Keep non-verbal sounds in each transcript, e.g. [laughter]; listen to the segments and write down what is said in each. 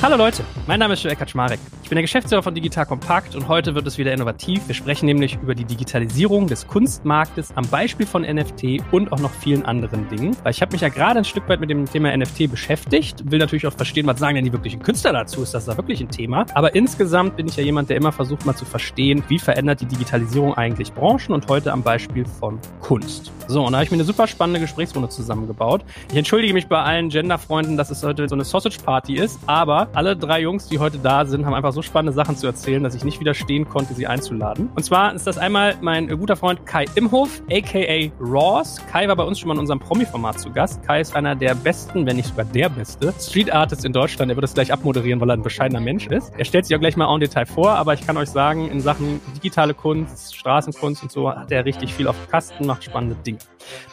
Hallo Leute, mein Name ist Joel Kaczmarek. Ich bin der Geschäftsführer von Digital Kompakt und heute wird es wieder innovativ. Wir sprechen nämlich über die Digitalisierung des Kunstmarktes am Beispiel von NFT und auch noch vielen anderen Dingen. Weil ich habe mich ja gerade ein Stück weit mit dem Thema NFT beschäftigt, will natürlich auch verstehen, was sagen denn die wirklichen Künstler dazu? Ist das da wirklich ein Thema? Aber insgesamt bin ich ja jemand, der immer versucht mal zu verstehen, wie verändert die Digitalisierung eigentlich Branchen und heute am Beispiel von Kunst. So, und da habe ich mir eine super spannende Gesprächsrunde zusammengebaut. Ich entschuldige mich bei allen Genderfreunden, dass es heute so eine Sausage Party ist, aber alle drei Jungs, die heute da sind, haben einfach so spannende Sachen zu erzählen, dass ich nicht widerstehen konnte, sie einzuladen. Und zwar ist das einmal mein guter Freund Kai Imhof, aka Ross. Kai war bei uns schon mal in unserem Promi-Format zu Gast. Kai ist einer der besten, wenn nicht sogar der beste Street Artist in Deutschland. Er wird das gleich abmoderieren, weil er ein bescheidener Mensch ist. Er stellt sich auch gleich mal en Detail vor, aber ich kann euch sagen, in Sachen digitale Kunst, Straßenkunst und so hat er richtig viel auf Kasten, macht spannende Dinge.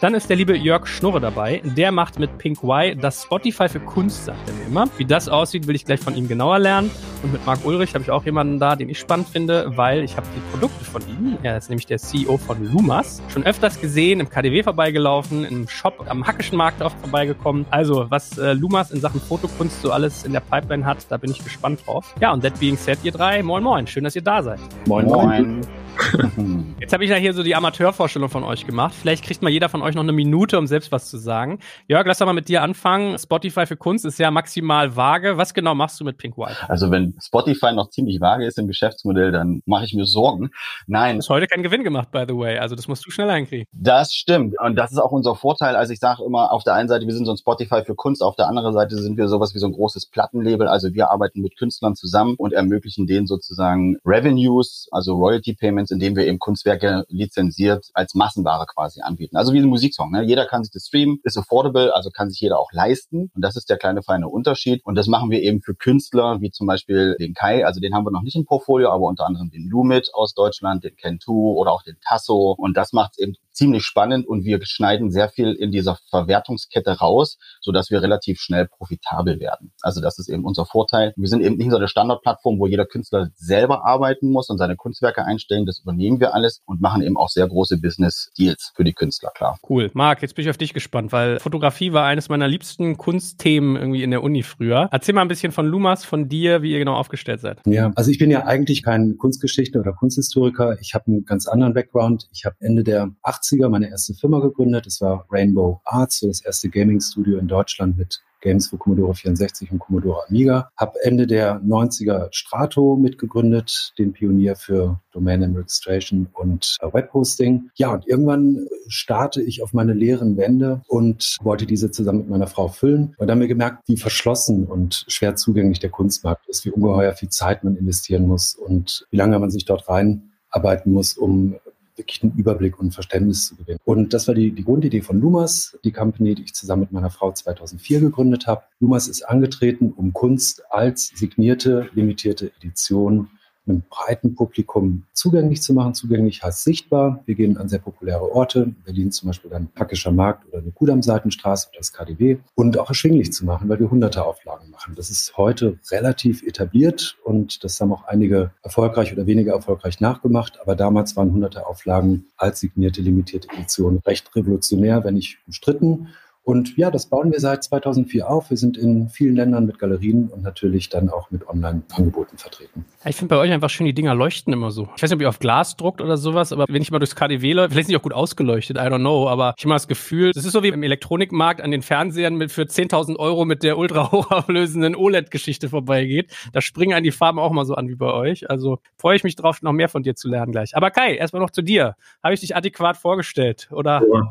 Dann ist der liebe Jörg Schnurre dabei. Der macht mit Pink Y das Spotify für Kunst, sagt er mir immer. Wie das aussieht, will ich gleich von ihm genauer lernen. Und mit Marc Ulrich habe ich auch jemanden da, den ich spannend finde, weil ich habe die Produkte von ihm, er ist nämlich der CEO von Lumas, schon öfters gesehen, im KDW vorbeigelaufen, im Shop am Hackischen Markt auch vorbeigekommen. Also, was äh, Lumas in Sachen Fotokunst so alles in der Pipeline hat, da bin ich gespannt drauf. Ja, und that being said, ihr drei, moin moin, schön, dass ihr da seid. Moin moin. [laughs] Jetzt habe ich ja hier so die Amateurvorstellung von euch gemacht. Vielleicht kriegt mal jeder von euch noch eine Minute, um selbst was zu sagen. Jörg, lass doch mal mit dir anfangen. Spotify für Kunst ist ja maximal vage. Was genau machst du mit Pink White? Also wenn Spotify noch ziemlich vage ist im Geschäftsmodell, dann mache ich mir Sorgen. Nein. Du hast heute keinen Gewinn gemacht, by the way. Also das musst du schnell hinkriegen. Das stimmt. Und das ist auch unser Vorteil. Also ich sage immer, auf der einen Seite, wir sind so ein Spotify für Kunst, auf der anderen Seite sind wir sowas wie so ein großes Plattenlabel. Also wir arbeiten mit Künstlern zusammen und ermöglichen denen sozusagen Revenues, also Royalty Payments, indem wir eben Kunstwerke lizenziert als Massenware quasi anbieten. Also wie ein Musiksong. Ne? Jeder kann sich das streamen, ist affordable, also kann sich jeder auch leisten. Und das ist der kleine feine Unterschied. Und das machen wir eben für Künstler, wie zum Beispiel den Kai, also den haben wir noch nicht im Portfolio, aber unter anderem den Lumit aus Deutschland, den Kentu oder auch den Tasso. Und das macht es eben ziemlich spannend und wir schneiden sehr viel in dieser Verwertungskette raus, so dass wir relativ schnell profitabel werden. Also das ist eben unser Vorteil. Wir sind eben nicht so eine Standardplattform, wo jeder Künstler selber arbeiten muss und seine Kunstwerke einstellen. Das übernehmen wir alles und machen eben auch sehr große Business Deals für die Künstler, klar. Cool. Marc, jetzt bin ich auf dich gespannt, weil Fotografie war eines meiner liebsten Kunstthemen irgendwie in der Uni früher. Erzähl mal ein bisschen von Lumas, von dir, wie ihr genau aufgestellt seid. Ja, also ich bin ja eigentlich kein Kunstgeschichte oder Kunsthistoriker. Ich habe einen ganz anderen Background. Ich habe Ende der 80er meine erste Firma gegründet. Das war Rainbow Arts, das erste Gaming-Studio in Deutschland mit Games für Commodore 64 und Commodore Amiga. Habe Ende der 90er Strato mitgegründet, den Pionier für Domain and Registration und äh, Webhosting. Ja, und irgendwann starte ich auf meine leeren Wände und wollte diese zusammen mit meiner Frau füllen. Und dann haben wir gemerkt, wie verschlossen und schwer zugänglich der Kunstmarkt ist, wie ungeheuer viel Zeit man investieren muss und wie lange man sich dort reinarbeiten muss, um wirklich einen Überblick und ein Verständnis zu gewinnen. Und das war die, die Grundidee von Lumas, die Company, die ich zusammen mit meiner Frau 2004 gegründet habe. Lumas ist angetreten, um Kunst als signierte, limitierte Edition einem breiten Publikum zugänglich zu machen. Zugänglich heißt sichtbar. Wir gehen an sehr populäre Orte, in Berlin zum Beispiel dann Hackischer Markt oder eine Kudam-Seitenstraße oder das KDW und auch erschwinglich zu machen, weil wir hunderte Auflagen machen. Das ist heute relativ etabliert und das haben auch einige erfolgreich oder weniger erfolgreich nachgemacht. Aber damals waren hunderte Auflagen als signierte limitierte Edition recht revolutionär, wenn nicht umstritten. Und ja, das bauen wir seit 2004 auf. Wir sind in vielen Ländern mit Galerien und natürlich dann auch mit Online-Angeboten vertreten. Ich finde bei euch einfach schön, die Dinger leuchten immer so. Ich weiß nicht, ob ihr auf Glas druckt oder sowas, aber wenn ich mal durchs KDW läufe, vielleicht sind die auch gut ausgeleuchtet, I don't know, aber ich habe mal das Gefühl, das ist so wie im Elektronikmarkt an den Fernsehern mit für 10.000 Euro mit der ultra hochauflösenden OLED-Geschichte vorbeigeht. Da springen an die Farben auch mal so an wie bei euch. Also freue ich mich drauf, noch mehr von dir zu lernen gleich. Aber Kai, erstmal noch zu dir. Habe ich dich adäquat vorgestellt, oder? Oh,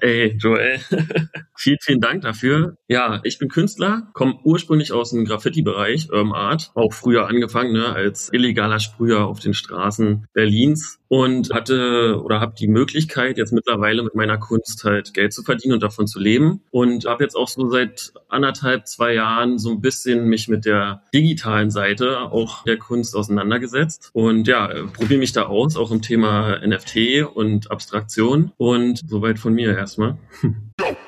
ey, Joel. Vielen, vielen Dank dafür. Ja, ich bin Künstler, komme ursprünglich aus dem Graffiti-Bereich, Urban Art, auch früher angefangen ne, als illegaler Sprüher auf den Straßen Berlins und hatte oder habe die Möglichkeit, jetzt mittlerweile mit meiner Kunst halt Geld zu verdienen und davon zu leben. Und habe jetzt auch so seit anderthalb, zwei Jahren so ein bisschen mich mit der digitalen Seite auch der Kunst auseinandergesetzt. Und ja, probiere mich da aus, auch im Thema NFT und Abstraktion. Und soweit von mir erstmal. [laughs]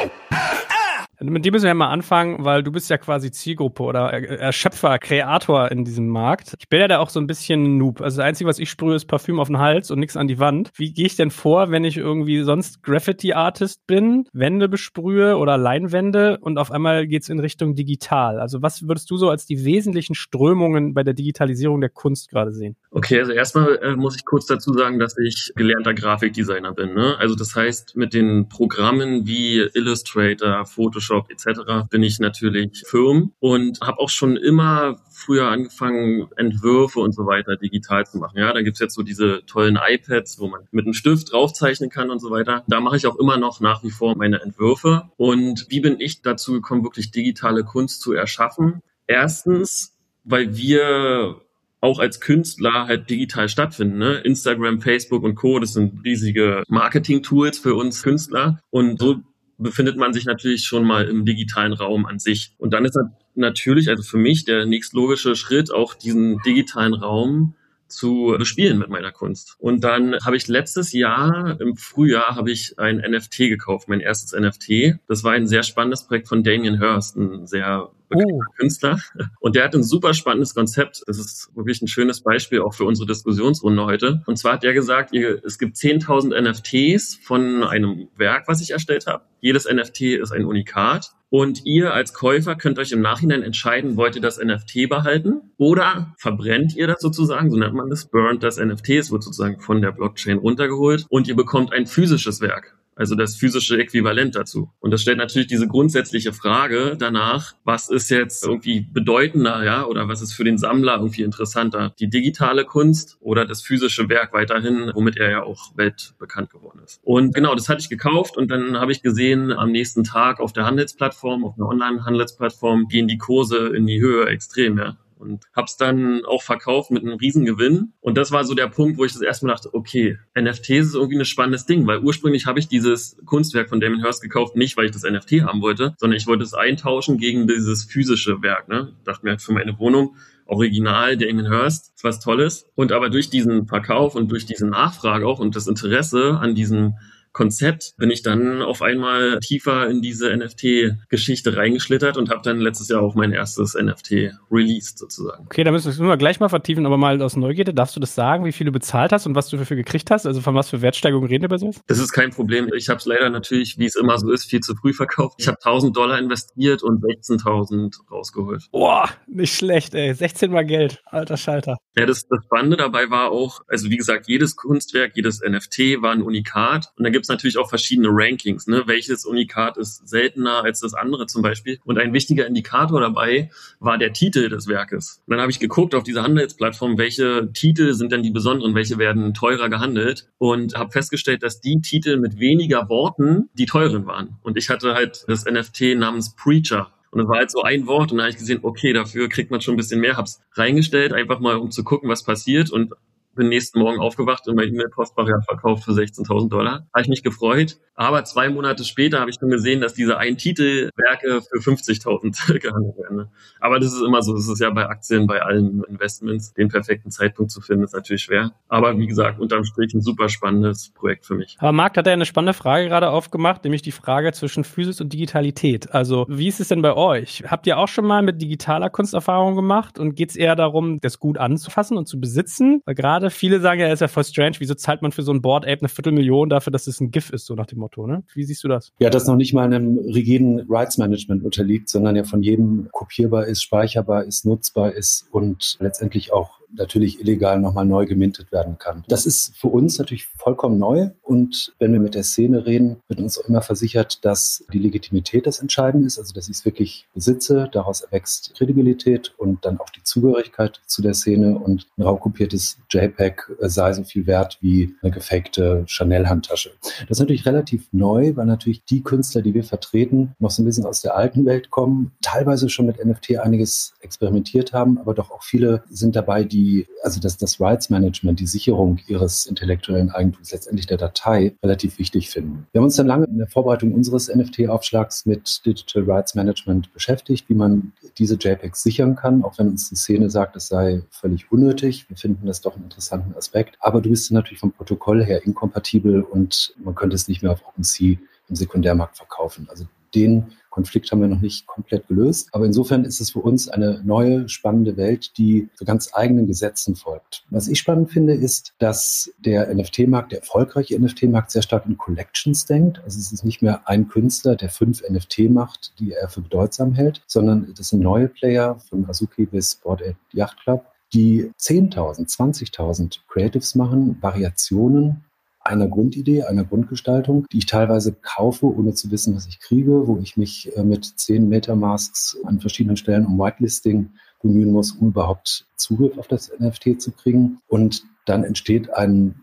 Mit dir müssen wir ja mal anfangen, weil du bist ja quasi Zielgruppe oder Erschöpfer, Kreator in diesem Markt. Ich bin ja da auch so ein bisschen Noob. Also das Einzige, was ich sprühe, ist Parfüm auf den Hals und nichts an die Wand. Wie gehe ich denn vor, wenn ich irgendwie sonst Graffiti-Artist bin, Wände besprühe oder Leinwände und auf einmal geht's in Richtung digital? Also was würdest du so als die wesentlichen Strömungen bei der Digitalisierung der Kunst gerade sehen? Okay, also erstmal äh, muss ich kurz dazu sagen, dass ich gelernter Grafikdesigner bin. Ne? Also das heißt, mit den Programmen wie Illustrator, Photoshop, etc. bin ich natürlich firm und habe auch schon immer früher angefangen, Entwürfe und so weiter digital zu machen. Ja, da gibt's jetzt so diese tollen iPads, wo man mit einem Stift draufzeichnen kann und so weiter. Da mache ich auch immer noch nach wie vor meine Entwürfe. Und wie bin ich dazu gekommen, wirklich digitale Kunst zu erschaffen? Erstens, weil wir auch als Künstler halt digital stattfinden. Ne? Instagram, Facebook und Co. Das sind riesige Marketing-Tools für uns Künstler. Und so befindet man sich natürlich schon mal im digitalen Raum an sich. Und dann ist natürlich, also für mich der nächstlogische Schritt, auch diesen digitalen Raum zu bespielen mit meiner Kunst. Und dann habe ich letztes Jahr im Frühjahr habe ich ein NFT gekauft, mein erstes NFT. Das war ein sehr spannendes Projekt von Damien Hirst, ein sehr oh. Künstler. Und der hat ein super spannendes Konzept. Das ist wirklich ein schönes Beispiel auch für unsere Diskussionsrunde heute. Und zwar hat er gesagt, es gibt 10.000 NFTs von einem Werk, was ich erstellt habe. Jedes NFT ist ein Unikat. Und ihr als Käufer könnt euch im Nachhinein entscheiden, wollt ihr das NFT behalten oder verbrennt ihr das sozusagen, so nennt man das, burnt das NFT, es wird sozusagen von der Blockchain runtergeholt und ihr bekommt ein physisches Werk also das physische Äquivalent dazu. Und das stellt natürlich diese grundsätzliche Frage danach, was ist jetzt irgendwie bedeutender, ja, oder was ist für den Sammler irgendwie interessanter? Die digitale Kunst oder das physische Werk weiterhin, womit er ja auch weltbekannt geworden ist. Und genau, das hatte ich gekauft und dann habe ich gesehen, am nächsten Tag auf der Handelsplattform, auf einer Online-Handelsplattform, gehen die Kurse in die Höhe extrem, ja und hab's dann auch verkauft mit einem Riesengewinn. Und das war so der Punkt, wo ich das erste Mal dachte, okay, NFTs ist irgendwie ein spannendes Ding, weil ursprünglich habe ich dieses Kunstwerk von Damon Hirst gekauft, nicht weil ich das NFT haben wollte, sondern ich wollte es eintauschen gegen dieses physische Werk. Ne? Ich dachte mir für meine Wohnung, Original Damon Hirst, was Tolles. Und aber durch diesen Verkauf und durch diese Nachfrage auch und das Interesse an diesem Konzept bin ich dann auf einmal tiefer in diese NFT-Geschichte reingeschlittert und habe dann letztes Jahr auch mein erstes NFT released sozusagen. Okay, da müssen wir gleich mal vertiefen, aber mal aus Neugierde, darfst du das sagen, wie viel du bezahlt hast und was du dafür gekriegt hast? Also von was für Wertsteigerungen reden wir bei sowas? Das ist kein Problem. Ich habe es leider natürlich, wie es immer so ist, viel zu früh verkauft. Ich habe 1000 Dollar investiert und 16.000 rausgeholt. Boah, nicht schlecht, ey. 16 mal Geld. Alter Schalter. Ja, das, das Spannende dabei war auch, also wie gesagt, jedes Kunstwerk, jedes NFT war ein Unikat und da gibt es natürlich auch verschiedene Rankings. Ne? Welches Unikat ist seltener als das andere zum Beispiel? Und ein wichtiger Indikator dabei war der Titel des Werkes. Und dann habe ich geguckt auf dieser Handelsplattform, welche Titel sind denn die besonderen, welche werden teurer gehandelt und habe festgestellt, dass die Titel mit weniger Worten die teuren waren. Und ich hatte halt das NFT namens Preacher und es war halt so ein Wort und da habe ich gesehen, okay, dafür kriegt man schon ein bisschen mehr, hab's reingestellt, einfach mal um zu gucken, was passiert und bin nächsten Morgen aufgewacht und mein E-Mail-Postfach ja verkauft für 16.000 Dollar. Habe ich mich gefreut. Aber zwei Monate später habe ich schon gesehen, dass diese ein Titelwerke für 50.000 [laughs] gehandelt werden. Ne? Aber das ist immer so. Das ist ja bei Aktien, bei allen Investments. Den perfekten Zeitpunkt zu finden, ist natürlich schwer. Aber wie gesagt, unterm Strich ein super spannendes Projekt für mich. Aber Marc hat ja eine spannende Frage gerade aufgemacht, nämlich die Frage zwischen Physis und Digitalität. Also wie ist es denn bei euch? Habt ihr auch schon mal mit digitaler Kunsterfahrung gemacht und geht es eher darum, das gut anzufassen und zu besitzen? Weil gerade viele sagen ja, ist ja voll strange, wieso zahlt man für so ein Board Ape eine Viertelmillion dafür, dass es ein GIF ist, so nach dem Motto, ne? Wie siehst du das? Ja, das noch nicht mal einem rigiden Rights Management unterliegt, sondern ja von jedem kopierbar ist, speicherbar ist, nutzbar ist und letztendlich auch natürlich illegal nochmal neu gemintet werden kann. Das ist für uns natürlich vollkommen neu und wenn wir mit der Szene reden, wird uns immer versichert, dass die Legitimität das Entscheidende ist, also dass ich es wirklich besitze, daraus erwächst Kredibilität und dann auch die Zugehörigkeit zu der Szene und ein raubkopiertes JPEG sei so viel wert wie eine gefakte Chanel-Handtasche. Das ist natürlich relativ neu, weil natürlich die Künstler, die wir vertreten, noch so ein bisschen aus der alten Welt kommen, teilweise schon mit NFT einiges experimentiert haben, aber doch auch viele sind dabei, die die, also das, das Rights Management, die Sicherung ihres intellektuellen Eigentums, letztendlich der Datei, relativ wichtig finden. Wir haben uns dann lange in der Vorbereitung unseres NFT-Aufschlags mit Digital Rights Management beschäftigt, wie man diese JPEGs sichern kann, auch wenn uns die Szene sagt, es sei völlig unnötig. Wir finden das doch einen interessanten Aspekt. Aber du bist natürlich vom Protokoll her inkompatibel und man könnte es nicht mehr auf OpenSea im Sekundärmarkt verkaufen. Also den Konflikt haben wir noch nicht komplett gelöst. Aber insofern ist es für uns eine neue, spannende Welt, die so ganz eigenen Gesetzen folgt. Was ich spannend finde, ist, dass der NFT-Markt, der erfolgreiche NFT-Markt, sehr stark in Collections denkt. Also es ist nicht mehr ein Künstler, der fünf NFT macht, die er für bedeutsam hält, sondern das sind neue Player von Azuki bis Board Yacht Club, die 10.000, 20.000 Creatives machen, Variationen einer Grundidee, einer Grundgestaltung, die ich teilweise kaufe, ohne zu wissen, was ich kriege, wo ich mich äh, mit zehn Metamasks an verschiedenen Stellen um Whitelisting bemühen muss, um überhaupt Zugriff auf das NFT zu kriegen. Und dann entsteht ein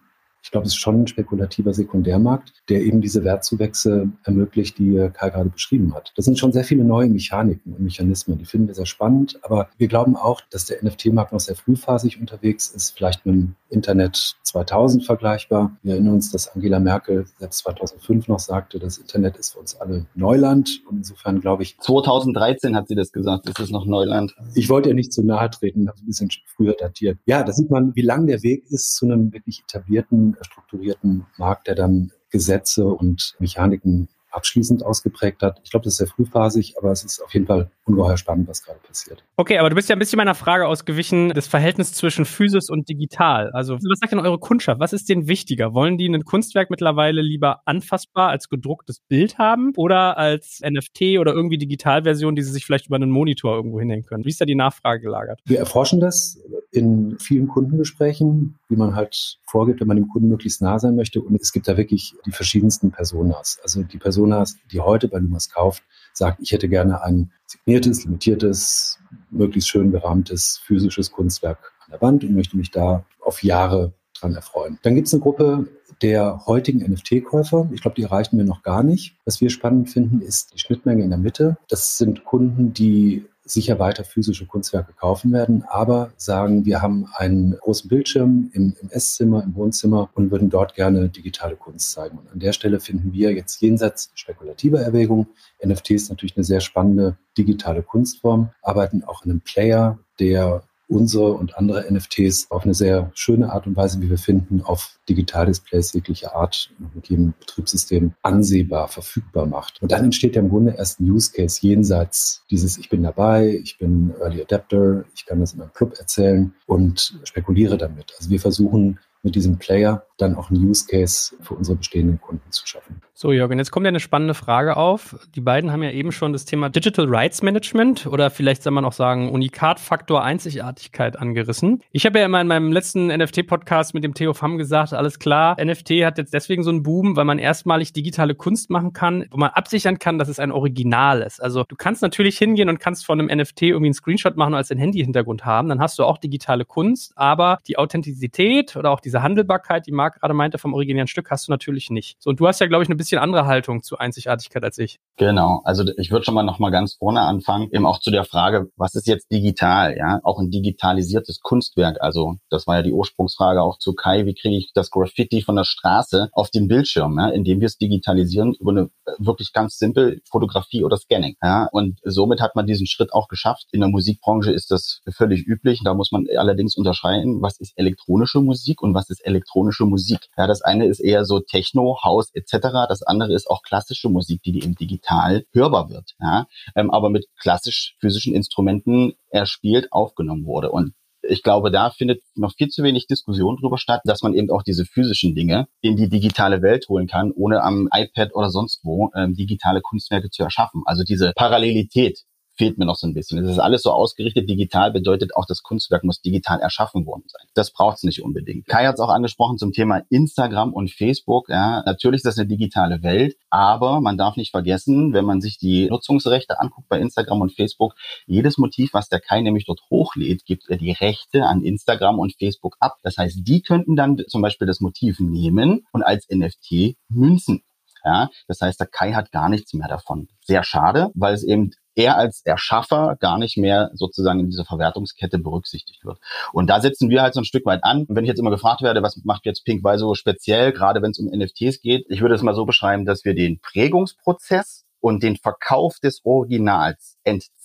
ich glaube, es ist schon ein spekulativer Sekundärmarkt, der eben diese Wertzuwächse ermöglicht, die Kai gerade beschrieben hat. Das sind schon sehr viele neue Mechaniken und Mechanismen, die finden wir sehr spannend. Aber wir glauben auch, dass der NFT-Markt noch sehr frühphasig unterwegs ist, vielleicht mit dem Internet 2000 vergleichbar. Wir erinnern uns, dass Angela Merkel selbst 2005 noch sagte, das Internet ist für uns alle Neuland. Und insofern glaube ich. 2013 hat sie das gesagt, ist es noch Neuland. Ich wollte ja nicht zu nahe treten, habe ein bisschen früher datiert. Ja, da sieht man, wie lang der Weg ist zu einem wirklich etablierten strukturierten Markt, der dann Gesetze und Mechaniken abschließend ausgeprägt hat. Ich glaube, das ist sehr frühphasig, aber es ist auf jeden Fall ungeheuer spannend, was gerade passiert. Okay, aber du bist ja ein bisschen meiner Frage ausgewichen, das Verhältnis zwischen Physis und digital. Also, was sagt denn eure Kundschaft? Was ist denen wichtiger? Wollen die ein Kunstwerk mittlerweile lieber anfassbar als gedrucktes Bild haben oder als NFT oder irgendwie Digitalversion, die sie sich vielleicht über einen Monitor irgendwo hinhängen können? Wie ist da die Nachfrage gelagert? Wir erforschen das in vielen Kundengesprächen, wie man halt vorgibt, wenn man dem Kunden möglichst nah sein möchte. Und es gibt da wirklich die verschiedensten Personas. Also die Person Personas, die heute bei Lumas kauft, sagt, ich hätte gerne ein signiertes, limitiertes, möglichst schön gerahmtes physisches Kunstwerk an der Wand und möchte mich da auf Jahre dran erfreuen. Dann gibt es eine Gruppe der heutigen NFT-Käufer. Ich glaube, die erreichen wir noch gar nicht. Was wir spannend finden, ist die Schnittmenge in der Mitte. Das sind Kunden, die sicher weiter physische Kunstwerke kaufen werden, aber sagen, wir haben einen großen Bildschirm im, im Esszimmer, im Wohnzimmer und würden dort gerne digitale Kunst zeigen. Und an der Stelle finden wir jetzt jenseits spekulativer Erwägungen, NFT ist natürlich eine sehr spannende digitale Kunstform, arbeiten auch in einem Player, der unsere und andere NFTs auf eine sehr schöne Art und Weise, wie wir finden, auf Digitaldisplays jeglicher Art mit jedem Betriebssystem ansehbar, verfügbar macht. Und dann entsteht ja im Grunde erst ein Use Case jenseits dieses Ich bin dabei, ich bin Early Adapter, ich kann das in meinem Club erzählen und spekuliere damit. Also wir versuchen mit diesem Player dann auch einen Use Case für unsere bestehenden Kunden zu schaffen. So, Jürgen, jetzt kommt ja eine spannende Frage auf. Die beiden haben ja eben schon das Thema Digital Rights Management oder vielleicht soll man auch sagen Unikat-Faktor Einzigartigkeit angerissen. Ich habe ja immer in meinem letzten NFT-Podcast mit dem Theo Pham gesagt, alles klar, NFT hat jetzt deswegen so einen Boom, weil man erstmalig digitale Kunst machen kann, wo man absichern kann, dass es ein Original ist. Also du kannst natürlich hingehen und kannst von einem NFT irgendwie einen Screenshot machen und als den Handy-Hintergrund haben, dann hast du auch digitale Kunst, aber die Authentizität oder auch diese Handelbarkeit, die mag Park gerade meinte vom originären Stück, hast du natürlich nicht. So, und du hast ja, glaube ich, eine bisschen andere Haltung zu Einzigartigkeit als ich. Genau. Also ich würde schon mal noch mal ganz vorne anfangen, eben auch zu der Frage, was ist jetzt digital? Ja, auch ein digitalisiertes Kunstwerk. Also das war ja die Ursprungsfrage auch zu Kai. Wie kriege ich das Graffiti von der Straße auf den Bildschirm, ja, indem wir es digitalisieren über eine äh, wirklich ganz simpel Fotografie oder Scanning. Ja, und somit hat man diesen Schritt auch geschafft. In der Musikbranche ist das völlig üblich. Da muss man allerdings unterscheiden, was ist elektronische Musik und was ist elektronische Musik. Ja, das eine ist eher so Techno, House etc. Das andere ist auch klassische Musik, die eben digital hörbar wird. Ja, ähm, aber mit klassisch physischen Instrumenten erspielt aufgenommen wurde. Und ich glaube, da findet noch viel zu wenig Diskussion drüber statt, dass man eben auch diese physischen Dinge in die digitale Welt holen kann, ohne am iPad oder sonst wo ähm, digitale Kunstwerke zu erschaffen. Also diese Parallelität fehlt mir noch so ein bisschen. Es ist alles so ausgerichtet. Digital bedeutet auch, das Kunstwerk muss digital erschaffen worden sein. Das braucht es nicht unbedingt. Kai hat es auch angesprochen zum Thema Instagram und Facebook. Ja, natürlich ist das eine digitale Welt, aber man darf nicht vergessen, wenn man sich die Nutzungsrechte anguckt bei Instagram und Facebook, jedes Motiv, was der Kai nämlich dort hochlädt, gibt er die Rechte an Instagram und Facebook ab. Das heißt, die könnten dann zum Beispiel das Motiv nehmen und als NFT münzen. Ja, das heißt, der Kai hat gar nichts mehr davon. Sehr schade, weil es eben er als Erschaffer gar nicht mehr sozusagen in dieser Verwertungskette berücksichtigt wird. Und da setzen wir halt so ein Stück weit an. Wenn ich jetzt immer gefragt werde, was macht jetzt Pink so speziell, gerade wenn es um NFTs geht, ich würde es mal so beschreiben, dass wir den Prägungsprozess und den Verkauf des Originals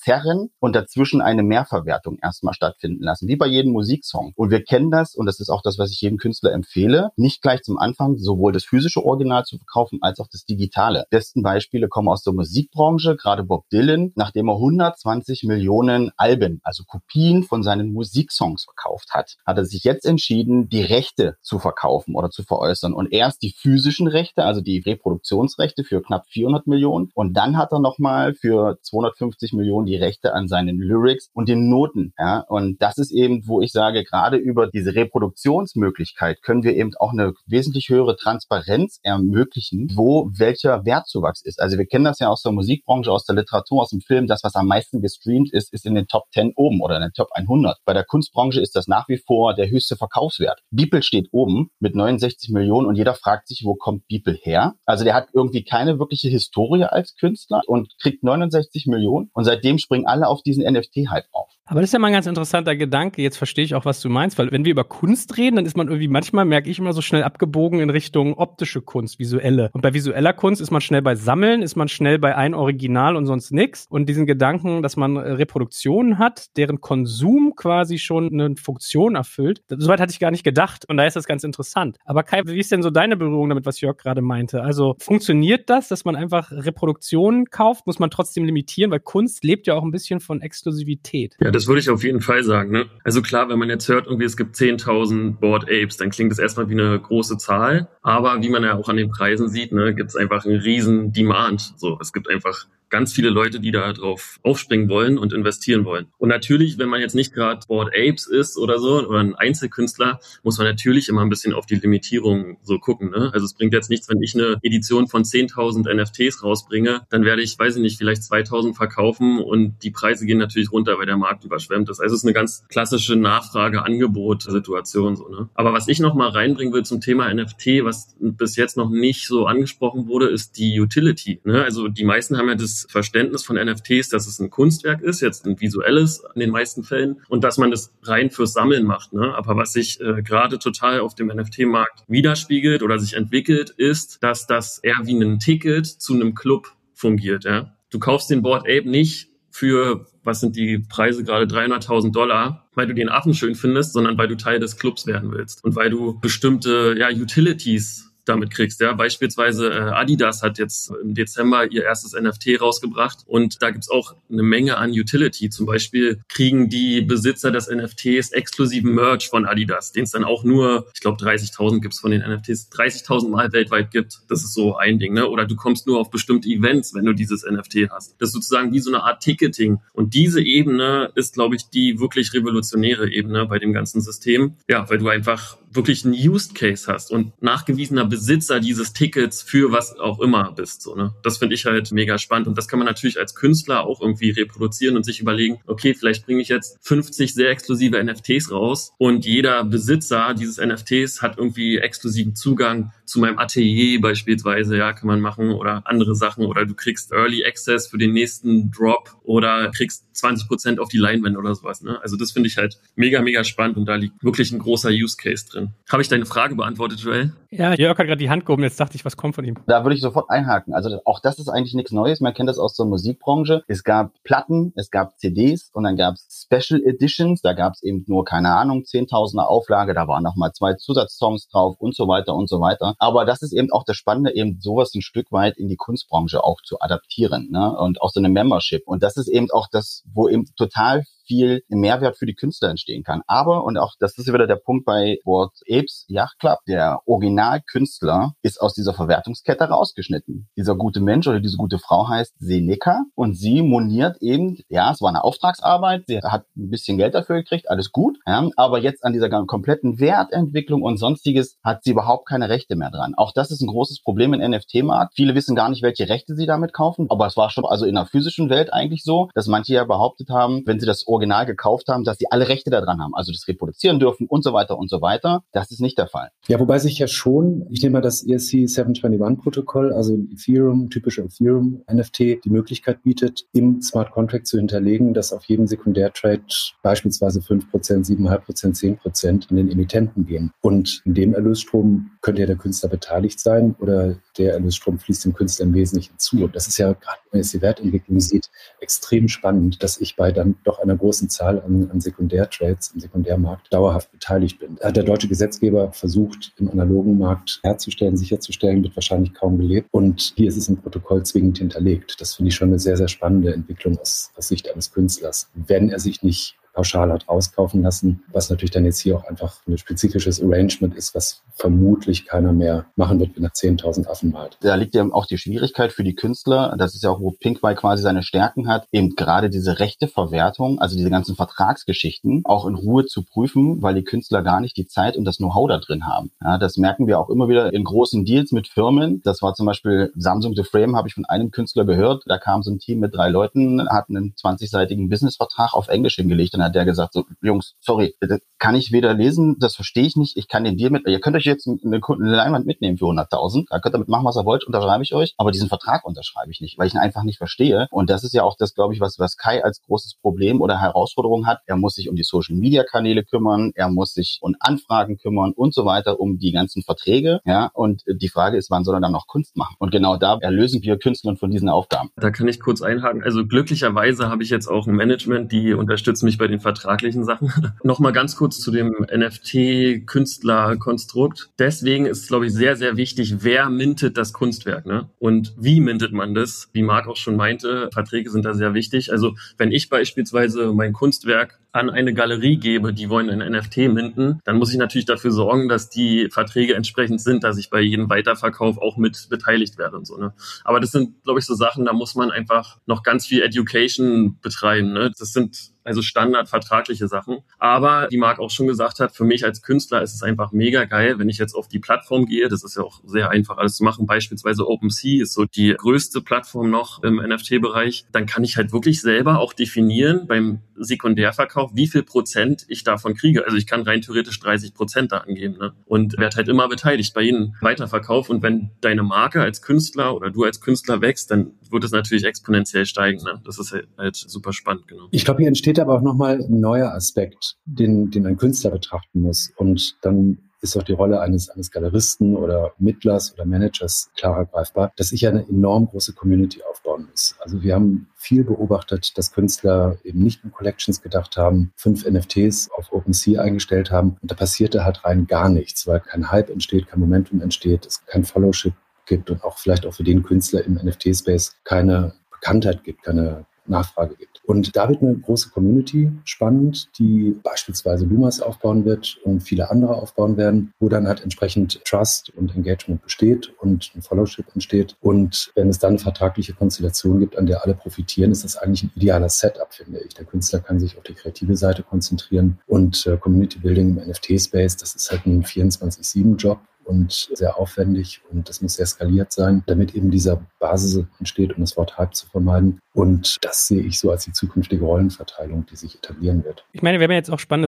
entzerren und dazwischen eine Mehrverwertung erstmal stattfinden lassen, wie bei jedem Musiksong. Und wir kennen das, und das ist auch das, was ich jedem Künstler empfehle, nicht gleich zum Anfang sowohl das physische Original zu verkaufen als auch das digitale. Besten Beispiele kommen aus der Musikbranche, gerade Bob Dylan, nachdem er 120 Millionen Alben, also Kopien von seinen Musiksongs verkauft hat, hat er sich jetzt entschieden, die Rechte zu verkaufen oder zu veräußern. Und erst die physischen Rechte, also die Reproduktionsrechte für knapp 400 Millionen. Und dann hat er nochmal für 250 Millionen die Rechte an seinen Lyrics und den Noten. Ja? Und das ist eben, wo ich sage, gerade über diese Reproduktionsmöglichkeit können wir eben auch eine wesentlich höhere Transparenz ermöglichen, wo welcher Wertzuwachs ist. Also wir kennen das ja aus der Musikbranche, aus der Literatur, aus dem Film. Das, was am meisten gestreamt ist, ist in den Top 10 oben oder in den Top 100. Bei der Kunstbranche ist das nach wie vor der höchste Verkaufswert. Beeple steht oben mit 69 Millionen und jeder fragt sich, wo kommt Beeple her? Also der hat irgendwie keine wirkliche Historie als Künstler und kriegt 69 Millionen und seitdem springen alle auf diesen NFT-Hype auf. Aber das ist ja mal ein ganz interessanter Gedanke. Jetzt verstehe ich auch, was du meinst, weil wenn wir über Kunst reden, dann ist man irgendwie manchmal, merke ich immer so schnell abgebogen in Richtung optische Kunst, visuelle. Und bei visueller Kunst ist man schnell bei Sammeln, ist man schnell bei ein Original und sonst nichts. Und diesen Gedanken, dass man Reproduktionen hat, deren Konsum quasi schon eine Funktion erfüllt, soweit hatte ich gar nicht gedacht. Und da ist das ganz interessant. Aber Kai, wie ist denn so deine Berührung damit, was Jörg gerade meinte? Also funktioniert das, dass man einfach Reproduktionen kauft? Muss man trotzdem limitieren, weil Kunst lebt ja auch ein bisschen von Exklusivität. Ja, das würde ich auf jeden Fall sagen. Ne? Also klar, wenn man jetzt hört, irgendwie es gibt 10.000 Board Apes, dann klingt das erstmal wie eine große Zahl. Aber wie man ja auch an den Preisen sieht, ne, gibt es einfach einen riesen Demand. So, es gibt einfach ganz viele Leute, die da drauf aufspringen wollen und investieren wollen. Und natürlich, wenn man jetzt nicht gerade Board Apes ist oder so oder ein Einzelkünstler, muss man natürlich immer ein bisschen auf die Limitierung so gucken. Ne? Also es bringt jetzt nichts, wenn ich eine Edition von 10.000 NFTs rausbringe, dann werde ich, weiß ich nicht, vielleicht 2.000 verkaufen und die Preise gehen natürlich runter, weil der Markt überschwemmt ist. Also es ist eine ganz klassische Nachfrage-Angebot-Situation so. Ne? Aber was ich noch mal reinbringen will zum Thema NFT, was bis jetzt noch nicht so angesprochen wurde, ist die Utility. Ne? Also die meisten haben ja das Verständnis von NFTs, dass es ein Kunstwerk ist, jetzt ein visuelles in den meisten Fällen und dass man das rein fürs Sammeln macht. Ne? Aber was sich äh, gerade total auf dem NFT-Markt widerspiegelt oder sich entwickelt, ist, dass das eher wie ein Ticket zu einem Club fungiert. Ja? Du kaufst den Board Ape nicht für, was sind die Preise gerade, 300.000 Dollar, weil du den Affen schön findest, sondern weil du Teil des Clubs werden willst und weil du bestimmte ja, Utilities damit kriegst. Ja, beispielsweise äh, Adidas hat jetzt im Dezember ihr erstes NFT rausgebracht und da gibt's auch eine Menge an Utility. Zum Beispiel kriegen die Besitzer des NFTs exklusiven Merch von Adidas, den es dann auch nur, ich glaube 30.000 gibt's von den NFTs, 30.000 Mal weltweit gibt. Das ist so ein Ding. Ne? Oder du kommst nur auf bestimmte Events, wenn du dieses NFT hast. Das ist sozusagen wie so eine Art Ticketing. Und diese Ebene ist, glaube ich, die wirklich revolutionäre Ebene bei dem ganzen System. Ja, weil du einfach wirklich einen Used Case hast und nachgewiesener Besitzer dieses Tickets für was auch immer bist. So, ne? Das finde ich halt mega spannend. Und das kann man natürlich als Künstler auch irgendwie reproduzieren und sich überlegen, okay, vielleicht bringe ich jetzt 50 sehr exklusive NFTs raus und jeder Besitzer dieses NFTs hat irgendwie exklusiven Zugang zu meinem Atelier beispielsweise, ja, kann man machen oder andere Sachen oder du kriegst Early Access für den nächsten Drop oder kriegst 20 Prozent auf die Leinwände oder sowas. Ne? Also das finde ich halt mega, mega spannend und da liegt wirklich ein großer Use Case drin. Habe ich deine Frage beantwortet, Joel? Ja, Jörg hat gerade die Hand gehoben, jetzt dachte ich, was kommt von ihm? Da würde ich sofort einhaken. Also auch das ist eigentlich nichts Neues. Man kennt das aus der Musikbranche. Es gab Platten, es gab CDs und dann gab es Special Editions. Da gab es eben nur, keine Ahnung, Zehntausender Auflage. Da waren nochmal zwei Zusatzsongs drauf und so weiter und so weiter. Aber das ist eben auch das Spannende, eben sowas ein Stück weit in die Kunstbranche auch zu adaptieren ne? und auch so eine Membership. Und das ist eben auch das, wo eben total viel Mehrwert für die Künstler entstehen kann. Aber, und auch das ist wieder der Punkt bei Board Apes Yacht Club, der Originalkünstler ist aus dieser Verwertungskette rausgeschnitten. Dieser gute Mensch oder diese gute Frau heißt Seneca und sie moniert eben, ja, es war eine Auftragsarbeit, sie hat ein bisschen Geld dafür gekriegt, alles gut, ja, aber jetzt an dieser kompletten Wertentwicklung und sonstiges hat sie überhaupt keine Rechte mehr dran. Auch das ist ein großes Problem im NFT-Markt. Viele wissen gar nicht, welche Rechte sie damit kaufen, aber es war schon also in der physischen Welt eigentlich so, dass manche ja behauptet haben, wenn sie das Original gekauft haben, dass sie alle Rechte daran haben, also das reproduzieren dürfen und so weiter und so weiter. Das ist nicht der Fall. Ja, wobei sich ja schon, ich nehme mal das ERC 721-Protokoll, also Ethereum, typische Ethereum-NFT, die Möglichkeit bietet, im Smart Contract zu hinterlegen, dass auf jedem Sekundärtrade beispielsweise 5%, 7,5%, 10% an den Emittenten gehen. Und in dem Erlösstrom könnte ja der Künstler beteiligt sein oder der Erlösstrom fließt dem Künstler im Wesentlichen zu. Und das ist ja gerade, wenn man jetzt die Wertentwicklung sieht, extrem spannend, dass ich bei dann doch einer großen Zahl an, an Sekundärtrades im Sekundärmarkt dauerhaft beteiligt bin. Hat der deutsche Gesetzgeber versucht, im analogen Markt herzustellen, sicherzustellen, wird wahrscheinlich kaum gelebt. Und hier ist es im Protokoll zwingend hinterlegt. Das finde ich schon eine sehr, sehr spannende Entwicklung aus, aus Sicht eines Künstlers. Wenn er sich nicht pauschal hat rauskaufen lassen, was natürlich dann jetzt hier auch einfach ein spezifisches Arrangement ist, was vermutlich keiner mehr machen wird, wenn er 10.000 Affen malt. Da liegt ja auch die Schwierigkeit für die Künstler, das ist ja auch, wo Pinkway quasi seine Stärken hat, eben gerade diese rechte Verwertung, also diese ganzen Vertragsgeschichten, auch in Ruhe zu prüfen, weil die Künstler gar nicht die Zeit und das Know-how da drin haben. Ja, das merken wir auch immer wieder in großen Deals mit Firmen. Das war zum Beispiel Samsung The Frame, habe ich von einem Künstler gehört. Da kam so ein Team mit drei Leuten, hatten einen 20-seitigen Businessvertrag auf Englisch hingelegt und hat der gesagt, so, Jungs, sorry, das kann ich weder lesen, das verstehe ich nicht, ich kann den Deal mit, ihr könnt euch jetzt eine, eine Leinwand mitnehmen für 100.000, da könnt ihr damit machen, was ihr wollt, unterschreibe ich euch, aber diesen Vertrag unterschreibe ich nicht, weil ich ihn einfach nicht verstehe und das ist ja auch das, glaube ich, was, was Kai als großes Problem oder Herausforderung hat. Er muss sich um die Social-Media-Kanäle kümmern, er muss sich um Anfragen kümmern und so weiter, um die ganzen Verträge, ja, und die Frage ist, wann soll er dann noch Kunst machen? Und genau da erlösen wir Künstler von diesen Aufgaben. Da kann ich kurz einhaken. Also glücklicherweise habe ich jetzt auch ein Management, die unterstützen mich bei den Verträgen vertraglichen Sachen. [laughs] Nochmal ganz kurz zu dem NFT-Künstler-Konstrukt. Deswegen ist es, glaube ich, sehr, sehr wichtig, wer mintet das Kunstwerk ne? und wie mintet man das. Wie Marc auch schon meinte, Verträge sind da sehr wichtig. Also wenn ich beispielsweise mein Kunstwerk an eine Galerie gebe, die wollen ein NFT minten, dann muss ich natürlich dafür sorgen, dass die Verträge entsprechend sind, dass ich bei jedem Weiterverkauf auch mit beteiligt werde und so. Ne? Aber das sind, glaube ich, so Sachen, da muss man einfach noch ganz viel Education betreiben. Ne? Das sind also standardvertragliche Sachen. Aber wie Marc auch schon gesagt hat, für mich als Künstler ist es einfach mega geil, wenn ich jetzt auf die Plattform gehe. Das ist ja auch sehr einfach alles zu machen. Beispielsweise OpenSea ist so die größte Plattform noch im NFT-Bereich. Dann kann ich halt wirklich selber auch definieren beim Sekundärverkauf, wie viel Prozent ich davon kriege. Also ich kann rein theoretisch 30 Prozent da angeben ne? und werde halt immer beteiligt bei jedem Weiterverkauf. Und wenn deine Marke als Künstler oder du als Künstler wächst, dann wird es natürlich exponentiell steigen. Ne? Das ist halt, halt super spannend. Genau. Ich glaube, hier entsteht aber auch nochmal ein neuer Aspekt, den, den ein Künstler betrachten muss. Und dann ist auch die Rolle eines, eines Galeristen oder Mittlers oder Managers klarer greifbar, dass ich eine enorm große Community aufbauen muss. Also wir haben viel beobachtet, dass Künstler eben nicht in Collections gedacht haben, fünf NFTs auf OpenSea eingestellt haben und da passierte halt rein gar nichts, weil kein Hype entsteht, kein Momentum entsteht, es kein Followship gibt und auch vielleicht auch für den Künstler im NFT-Space keine Bekanntheit gibt, keine Nachfrage gibt. Und da wird eine große Community spannend, die beispielsweise Lumas aufbauen wird und viele andere aufbauen werden, wo dann halt entsprechend Trust und Engagement besteht und ein Followship entsteht. Und wenn es dann eine vertragliche Konstellation gibt, an der alle profitieren, ist das eigentlich ein idealer Setup, finde ich. Der Künstler kann sich auf die kreative Seite konzentrieren und äh, Community Building im NFT-Space, das ist halt ein 24-7-Job und sehr aufwendig und das muss sehr skaliert sein, damit eben dieser Basis entsteht, um das Wort Hype zu vermeiden. Und das sehe ich so als die zukünftige Rollenverteilung, die sich etablieren wird. Ich meine, wir haben jetzt auch spannende.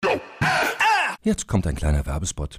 Jetzt kommt ein kleiner Werbespot.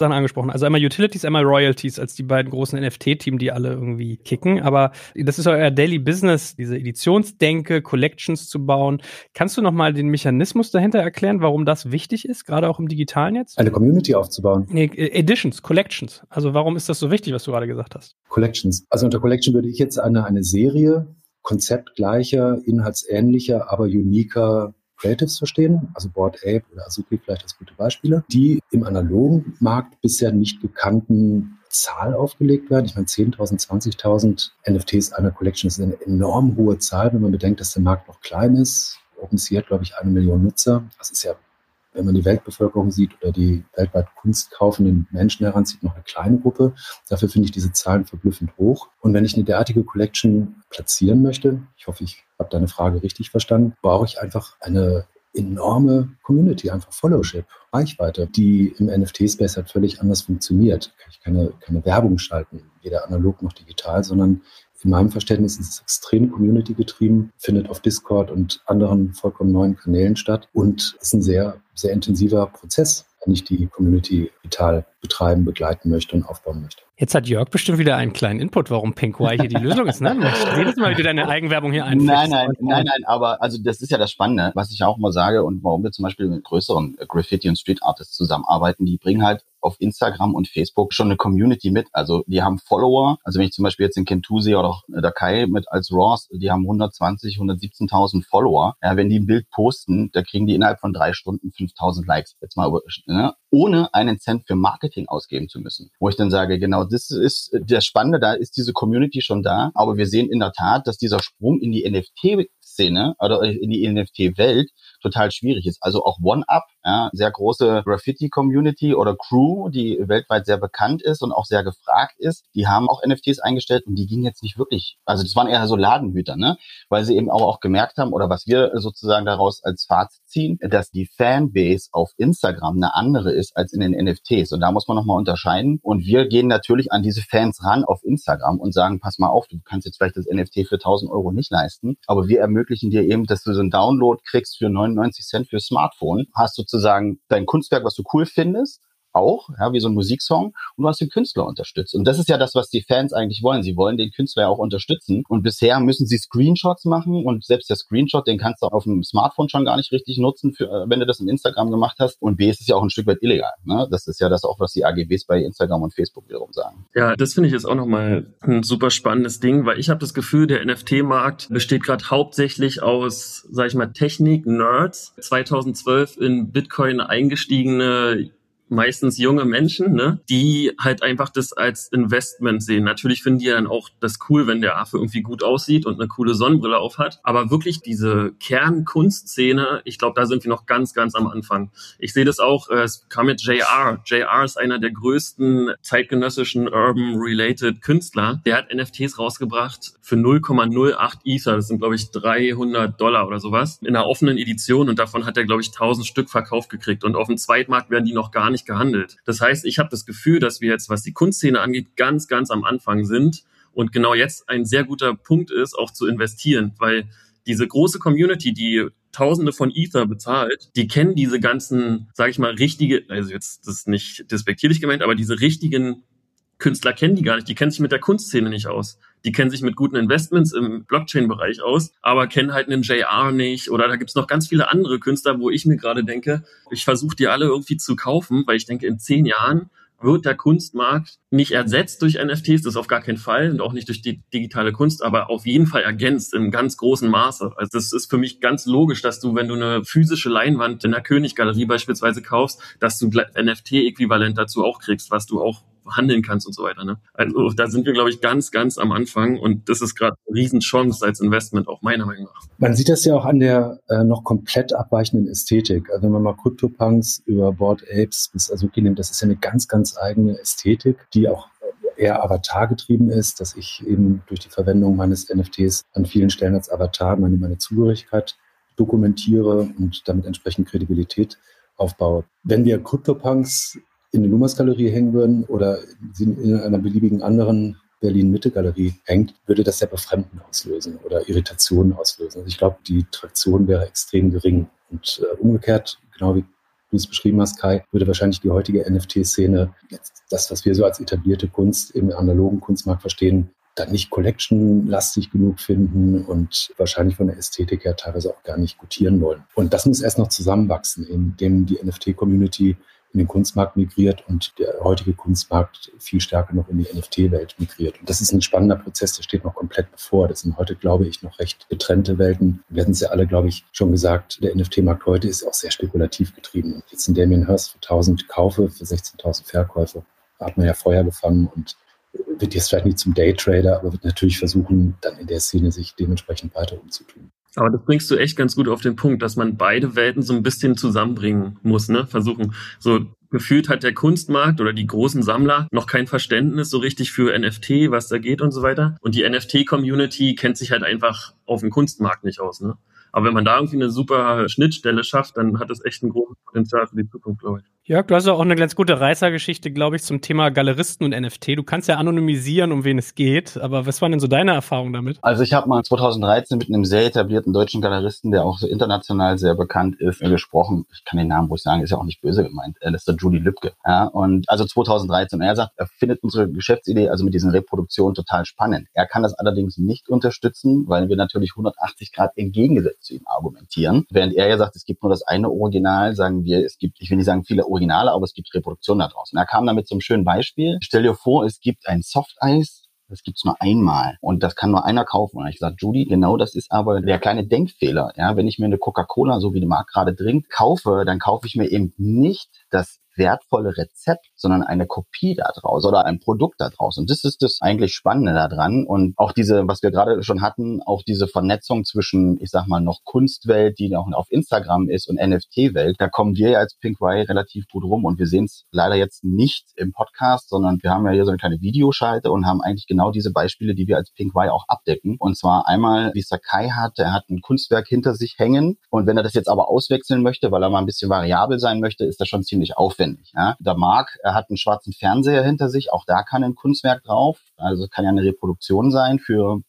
Sachen angesprochen. Also einmal Utilities, einmal Royalties als die beiden großen NFT-Teams, die alle irgendwie kicken. Aber das ist euer Daily Business, diese Editionsdenke, Collections zu bauen. Kannst du nochmal den Mechanismus dahinter erklären, warum das wichtig ist, gerade auch im Digitalen jetzt? Eine Community aufzubauen. Nee, Editions, Collections. Also warum ist das so wichtig, was du gerade gesagt hast? Collections. Also unter Collection würde ich jetzt eine, eine Serie konzeptgleicher, inhaltsähnlicher, aber uniker Creatives verstehen, also Board Ape oder Azuki vielleicht als gute Beispiele, die im analogen Markt bisher nicht gekannten Zahl aufgelegt werden. Ich meine, 10.000, 20.000 NFTs einer Collection ist eine enorm hohe Zahl, wenn man bedenkt, dass der Markt noch klein ist. OpenSea hat, glaube ich, eine Million Nutzer. Das ist ja wenn man die Weltbevölkerung sieht oder die weltweit Kunst kaufenden Menschen heranzieht, noch eine kleine Gruppe. Dafür finde ich diese Zahlen verblüffend hoch. Und wenn ich eine derartige Collection platzieren möchte, ich hoffe, ich habe deine Frage richtig verstanden, brauche ich einfach eine enorme Community, einfach Followship, Reichweite, die im NFT-Space halt völlig anders funktioniert. Kann ich keine, keine Werbung schalten, weder analog noch digital, sondern in meinem Verständnis ist es extrem community-getrieben, findet auf Discord und anderen vollkommen neuen Kanälen statt und ist ein sehr, sehr intensiver Prozess, wenn ich die Community vital betreiben, begleiten möchte und aufbauen möchte. Jetzt hat Jörg bestimmt wieder einen kleinen Input, warum Pink Y hier die [laughs] Lösung ist. Ne? Jedes Mal wieder deine Eigenwerbung hier einführst. Nein, nein, nein, nein, aber also das ist ja das Spannende, was ich auch mal sage und warum wir zum Beispiel mit größeren Graffiti- und Street Artists zusammenarbeiten. Die bringen halt auf Instagram und Facebook schon eine Community mit. Also die haben Follower. Also wenn ich zum Beispiel jetzt in Kentusi oder auch Dakai mit als Ross, die haben 120, 117.000 Follower. Ja, wenn die ein Bild posten, da kriegen die innerhalb von drei Stunden 5.000 Likes. Jetzt mal, ne? ohne einen Cent für Marketing ausgeben zu müssen. Wo ich dann sage, genau, das ist das Spannende, da ist diese Community schon da. Aber wir sehen in der Tat, dass dieser Sprung in die NFT-Szene oder in die NFT-Welt total schwierig ist. Also auch One-Up, ja, sehr große Graffiti-Community oder Crew, die weltweit sehr bekannt ist und auch sehr gefragt ist, die haben auch NFTs eingestellt und die gingen jetzt nicht wirklich, also das waren eher so Ladenhüter, ne? Weil sie eben auch, auch gemerkt haben oder was wir sozusagen daraus als Fazit ziehen, dass die Fanbase auf Instagram eine andere ist als in den NFTs. Und da muss man nochmal unterscheiden. Und wir gehen natürlich an diese Fans ran auf Instagram und sagen, pass mal auf, du kannst jetzt vielleicht das NFT für 1000 Euro nicht leisten, aber wir ermöglichen dir eben, dass du so einen Download kriegst für 99 Cent für Smartphone, hast sozusagen dein Kunstwerk, was du cool findest, auch, ja, wie so ein Musiksong und du hast den Künstler unterstützt. Und das ist ja das, was die Fans eigentlich wollen. Sie wollen den Künstler ja auch unterstützen. Und bisher müssen sie Screenshots machen und selbst der Screenshot, den kannst du auf dem Smartphone schon gar nicht richtig nutzen, für, äh, wenn du das im Instagram gemacht hast. Und B ist es ja auch ein Stück weit illegal. Ne? Das ist ja das auch, was die AGBs bei Instagram und Facebook wiederum sagen. Ja, das finde ich jetzt auch nochmal ein super spannendes Ding, weil ich habe das Gefühl, der NFT-Markt besteht gerade hauptsächlich aus, sag ich mal, Technik-Nerds. 2012 in Bitcoin eingestiegene meistens junge Menschen, ne, die halt einfach das als Investment sehen. Natürlich finden die dann auch das cool, wenn der Affe irgendwie gut aussieht und eine coole Sonnenbrille auf hat. Aber wirklich diese Kernkunstszene, ich glaube, da sind wir noch ganz, ganz am Anfang. Ich sehe das auch, äh, es kam mit JR. JR ist einer der größten zeitgenössischen Urban-related Künstler. Der hat NFTs rausgebracht für 0,08 Ether. Das sind, glaube ich, 300 Dollar oder sowas. In einer offenen Edition und davon hat er, glaube ich, 1000 Stück verkauft gekriegt. Und auf dem Zweitmarkt werden die noch gar nicht gehandelt. Das heißt, ich habe das Gefühl, dass wir jetzt, was die Kunstszene angeht, ganz, ganz am Anfang sind und genau jetzt ein sehr guter Punkt ist, auch zu investieren, weil diese große Community, die Tausende von Ether bezahlt, die kennen diese ganzen, sage ich mal, richtige, also jetzt das ist nicht despektierlich gemeint, aber diese richtigen Künstler kennen die gar nicht. Die kennen sich mit der Kunstszene nicht aus. Die kennen sich mit guten Investments im Blockchain-Bereich aus, aber kennen halt einen JR nicht. Oder da gibt's noch ganz viele andere Künstler, wo ich mir gerade denke, ich versuche die alle irgendwie zu kaufen, weil ich denke, in zehn Jahren wird der Kunstmarkt nicht ersetzt durch NFTs, das auf gar keinen Fall und auch nicht durch die digitale Kunst, aber auf jeden Fall ergänzt im ganz großen Maße. Also das ist für mich ganz logisch, dass du, wenn du eine physische Leinwand in der Königgalerie beispielsweise kaufst, dass du NFT-Äquivalent dazu auch kriegst, was du auch handeln kannst und so weiter. Ne? Also da sind wir, glaube ich, ganz, ganz am Anfang und das ist gerade eine Riesenchance als Investment, auch meiner Meinung nach. Man sieht das ja auch an der äh, noch komplett abweichenden Ästhetik. Also wenn man mal CryptoPunks über Board Apes bis Azuki nimmt, das ist ja eine ganz, ganz eigene Ästhetik, die auch eher Avatar getrieben ist, dass ich eben durch die Verwendung meines NFTs an vielen Stellen als Avatar meine, meine Zugehörigkeit dokumentiere und damit entsprechend Kredibilität aufbaue. Wenn wir CryptoPunks in der Lumas-Galerie hängen würden oder in einer beliebigen anderen Berlin-Mitte-Galerie hängt, würde das ja Befremden auslösen oder Irritationen auslösen. Also ich glaube, die Traktion wäre extrem gering. Und äh, umgekehrt, genau wie du es beschrieben hast, Kai, würde wahrscheinlich die heutige NFT-Szene, das, was wir so als etablierte Kunst im analogen Kunstmarkt verstehen, dann nicht collection-lastig genug finden und wahrscheinlich von der Ästhetik her teilweise auch gar nicht gutieren wollen. Und das muss erst noch zusammenwachsen, indem die NFT-Community in den Kunstmarkt migriert und der heutige Kunstmarkt viel stärker noch in die NFT-Welt migriert. Und das ist ein spannender Prozess, der steht noch komplett bevor. Das sind heute, glaube ich, noch recht getrennte Welten. Wir hatten es ja alle, glaube ich, schon gesagt, der NFT-Markt heute ist auch sehr spekulativ getrieben. Jetzt in Damien Hirst für 1000 Kaufe, für 16.000 Verkäufe, hat man ja Feuer gefangen und wird jetzt vielleicht nicht zum Daytrader, aber wird natürlich versuchen, dann in der Szene sich dementsprechend weiter umzutun. Aber das bringst du echt ganz gut auf den Punkt, dass man beide Welten so ein bisschen zusammenbringen muss, ne? Versuchen. So gefühlt hat der Kunstmarkt oder die großen Sammler noch kein Verständnis so richtig für NFT, was da geht und so weiter. Und die NFT-Community kennt sich halt einfach auf dem Kunstmarkt nicht aus, ne? Aber wenn man da irgendwie eine super Schnittstelle schafft, dann hat das echt ein großes Potenzial für die Zukunft, glaube ich. Jörg, du hast auch eine ganz gute Reißergeschichte, glaube ich, zum Thema Galeristen und NFT. Du kannst ja anonymisieren, um wen es geht, aber was waren denn so deine Erfahrungen damit? Also ich habe mal 2013 mit einem sehr etablierten deutschen Galeristen, der auch so international sehr bekannt ist, gesprochen. Ich kann den Namen ruhig sagen, ist ja auch nicht böse gemeint. Das ist der Judy Lübke. Ja, und also 2013. er sagt, er findet unsere Geschäftsidee, also mit diesen Reproduktionen, total spannend. Er kann das allerdings nicht unterstützen, weil wir natürlich 180 Grad entgegengesetzt zu ihm argumentieren. Während er ja sagt, es gibt nur das eine Original, sagen wir, es gibt, ich will nicht sagen viele Originale, aber es gibt Reproduktionen da draußen. Er kam damit zum schönen Beispiel. Stell dir vor, es gibt ein Softeis, das gibt's nur einmal und das kann nur einer kaufen. Und ich sage, Judy, genau das ist aber der kleine Denkfehler. Ja, wenn ich mir eine Coca-Cola, so wie der Markt gerade trinkt, kaufe, dann kaufe ich mir eben nicht das wertvolle Rezept, sondern eine Kopie da draus oder ein Produkt da draus. Und das ist das eigentlich Spannende daran. Und auch diese, was wir gerade schon hatten, auch diese Vernetzung zwischen, ich sag mal, noch Kunstwelt, die noch auf Instagram ist und NFT-Welt, da kommen wir als Pinkway relativ gut rum. Und wir sehen es leider jetzt nicht im Podcast, sondern wir haben ja hier so eine kleine Videoschalte und haben eigentlich genau diese Beispiele, die wir als Pinkway auch abdecken. Und zwar einmal, wie Sakai hat, er hat ein Kunstwerk hinter sich hängen. Und wenn er das jetzt aber auswechseln möchte, weil er mal ein bisschen variabel sein möchte, ist das schon ziemlich aufwendig aufwendig. Ja? Der Marc hat einen schwarzen Fernseher hinter sich, auch da kann ein Kunstwerk drauf. Also kann ja eine Reproduktion sein für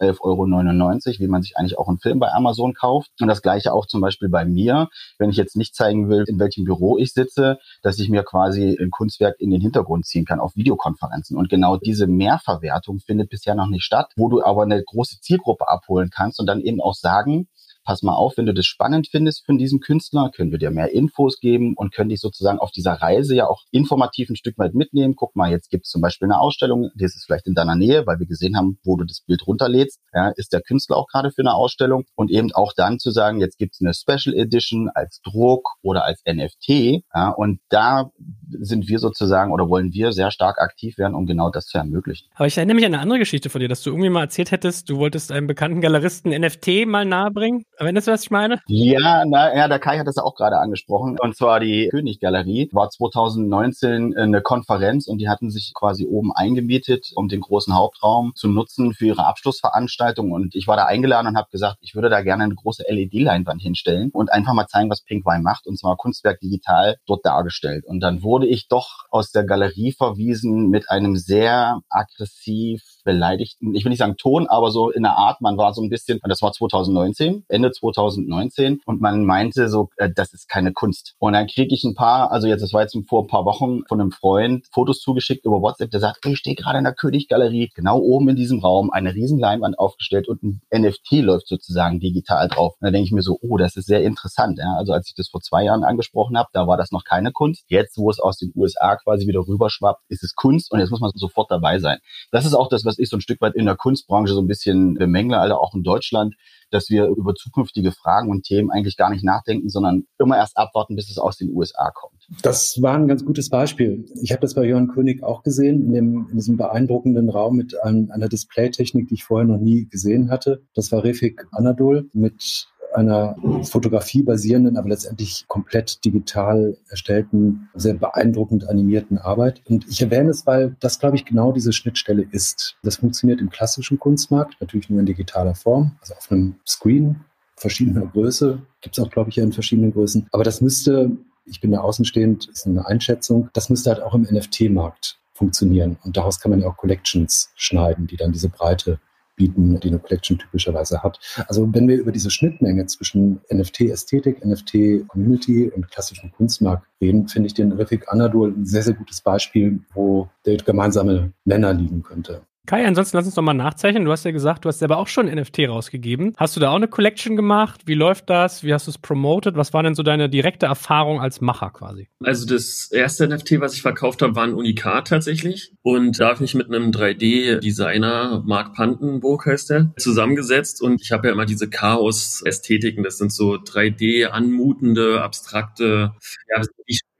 11,99 Euro, wie man sich eigentlich auch einen Film bei Amazon kauft. Und das gleiche auch zum Beispiel bei mir, wenn ich jetzt nicht zeigen will, in welchem Büro ich sitze, dass ich mir quasi ein Kunstwerk in den Hintergrund ziehen kann auf Videokonferenzen. Und genau diese Mehrverwertung findet bisher noch nicht statt, wo du aber eine große Zielgruppe abholen kannst und dann eben auch sagen, pass mal auf, wenn du das spannend findest von diesem Künstler, können wir dir mehr Infos geben und können dich sozusagen auf dieser Reise ja auch informativ ein Stück weit mitnehmen. Guck mal, jetzt gibt es zum Beispiel eine Ausstellung, die ist vielleicht in deiner Nähe, weil wir gesehen haben, wo du das Bild runterlädst, ja, ist der Künstler auch gerade für eine Ausstellung? Und eben auch dann zu sagen, jetzt gibt es eine Special Edition als Druck oder als NFT ja, und da sind wir sozusagen oder wollen wir sehr stark aktiv werden, um genau das zu ermöglichen. Aber ich erinnere mich an eine andere Geschichte von dir, dass du irgendwie mal erzählt hättest, du wolltest einem bekannten Galeristen NFT mal nahebringen. Erinnerst du, was ich meine? Ja, na, ja, der Kai hat das auch gerade angesprochen. Und zwar die Königgalerie war 2019 eine Konferenz und die hatten sich quasi oben eingemietet, um den großen Hauptraum zu nutzen für ihre Abschlussveranstaltung. Und ich war da eingeladen und habe gesagt, ich würde da gerne eine große LED-Leinwand hinstellen und einfach mal zeigen, was Pink Wine macht. Und zwar Kunstwerk digital dort dargestellt. Und dann wurde ich doch aus der Galerie verwiesen mit einem sehr aggressiv beleidigten, ich will nicht sagen Ton, aber so in der Art, man war so ein bisschen, das war 2019, Ende 2019 und man meinte so, äh, das ist keine Kunst. Und dann kriege ich ein paar, also jetzt, das war jetzt vor ein paar Wochen von einem Freund, Fotos zugeschickt über WhatsApp, der sagt, ich stehe gerade in der Königgalerie, genau oben in diesem Raum, eine riesen Leinwand aufgestellt und ein NFT läuft sozusagen digital drauf. Und da denke ich mir so, oh, das ist sehr interessant. Ja? Also als ich das vor zwei Jahren angesprochen habe, da war das noch keine Kunst. Jetzt, wo es aus den USA quasi wieder rüberschwappt, ist es Kunst und jetzt muss man sofort dabei sein. Das ist auch das, was ich so ein Stück weit in der Kunstbranche so ein bisschen bemängle, also auch in Deutschland, dass wir über zukünftige Fragen und Themen eigentlich gar nicht nachdenken, sondern immer erst abwarten, bis es aus den USA kommt. Das war ein ganz gutes Beispiel. Ich habe das bei Jörn König auch gesehen, in, dem, in diesem beeindruckenden Raum mit einem, einer Displaytechnik, die ich vorher noch nie gesehen hatte. Das war Refik Anadol mit einer Fotografie basierenden, aber letztendlich komplett digital erstellten, sehr beeindruckend animierten Arbeit. Und ich erwähne es, weil das, glaube ich, genau diese Schnittstelle ist. Das funktioniert im klassischen Kunstmarkt, natürlich nur in digitaler Form, also auf einem Screen verschiedener Größe. Gibt es auch, glaube ich, in verschiedenen Größen. Aber das müsste, ich bin da außenstehend, ist eine Einschätzung, das müsste halt auch im NFT-Markt funktionieren. Und daraus kann man ja auch Collections schneiden, die dann diese Breite bieten, die eine Collection typischerweise hat. Also wenn wir über diese Schnittmenge zwischen NFT-Ästhetik, NFT-Community und klassischem Kunstmarkt reden, finde ich den Refik Anadol ein sehr, sehr gutes Beispiel, wo der gemeinsame Nenner liegen könnte. Kai, ansonsten lass uns doch mal nachzeichnen. Du hast ja gesagt, du hast selber auch schon NFT rausgegeben. Hast du da auch eine Collection gemacht? Wie läuft das? Wie hast du es promoted? Was war denn so deine direkte Erfahrung als Macher quasi? Also das erste NFT, was ich verkauft habe, war ein Unikat tatsächlich. Und da habe ich mich mit einem 3D-Designer, Mark Pantenburg heißt der, zusammengesetzt. Und ich habe ja immer diese Chaos-Ästhetiken. Das sind so 3D-anmutende, abstrakte, ja,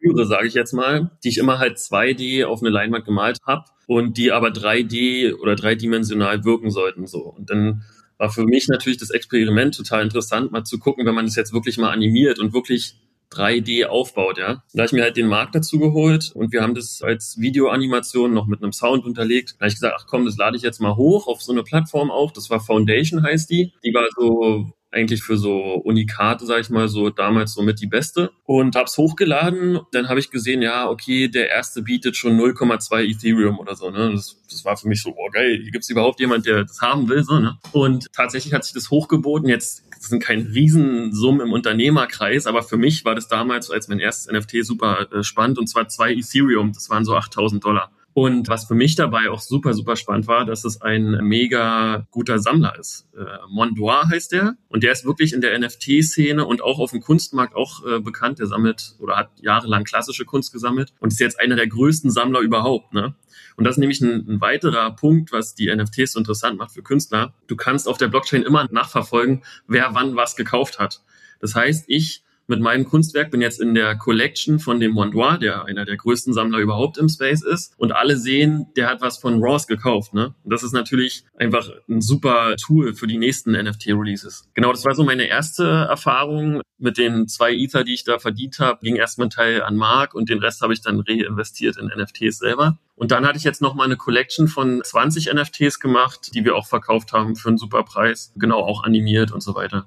die spüre, sage ich jetzt mal, die ich immer halt 2D auf eine Leinwand gemalt habe und die aber 3D oder dreidimensional wirken sollten so. Und dann war für mich natürlich das Experiment total interessant, mal zu gucken, wenn man das jetzt wirklich mal animiert und wirklich 3D aufbaut, ja. Da habe ich mir halt den Markt dazu geholt und wir haben das als Videoanimation noch mit einem Sound unterlegt. Da habe ich gesagt, ach komm, das lade ich jetzt mal hoch auf so eine Plattform auch. Das war Foundation heißt die. Die war so eigentlich für so Unikate, sag ich mal, so damals so mit die beste und hab's hochgeladen. Dann habe ich gesehen, ja, okay, der erste bietet schon 0,2 Ethereum oder so. Ne? Das, das war für mich so, oh geil, hier gibt's überhaupt jemand, der das haben will. So, ne? Und tatsächlich hat sich das hochgeboten. Jetzt sind kein Riesensummen im Unternehmerkreis, aber für mich war das damals als mein erstes NFT super äh, spannend und zwar zwei Ethereum, das waren so 8000 Dollar. Und was für mich dabei auch super, super spannend war, dass es ein mega guter Sammler ist. Äh, Mondoir heißt der. Und der ist wirklich in der NFT-Szene und auch auf dem Kunstmarkt auch äh, bekannt. Der sammelt oder hat jahrelang klassische Kunst gesammelt und ist jetzt einer der größten Sammler überhaupt. Ne? Und das ist nämlich ein, ein weiterer Punkt, was die NFTs so interessant macht für Künstler. Du kannst auf der Blockchain immer nachverfolgen, wer wann was gekauft hat. Das heißt, ich mit meinem Kunstwerk, bin jetzt in der Collection von dem Mondoir, der einer der größten Sammler überhaupt im Space ist. Und alle sehen, der hat was von Ross gekauft. Ne? Und das ist natürlich einfach ein super Tool für die nächsten NFT-Releases. Genau, das war so meine erste Erfahrung mit den zwei Ether, die ich da verdient habe. Ging erstmal ein Teil an Mark und den Rest habe ich dann reinvestiert in NFTs selber. Und dann hatte ich jetzt noch mal eine Collection von 20 NFTs gemacht, die wir auch verkauft haben für einen super Preis. Genau, auch animiert und so weiter.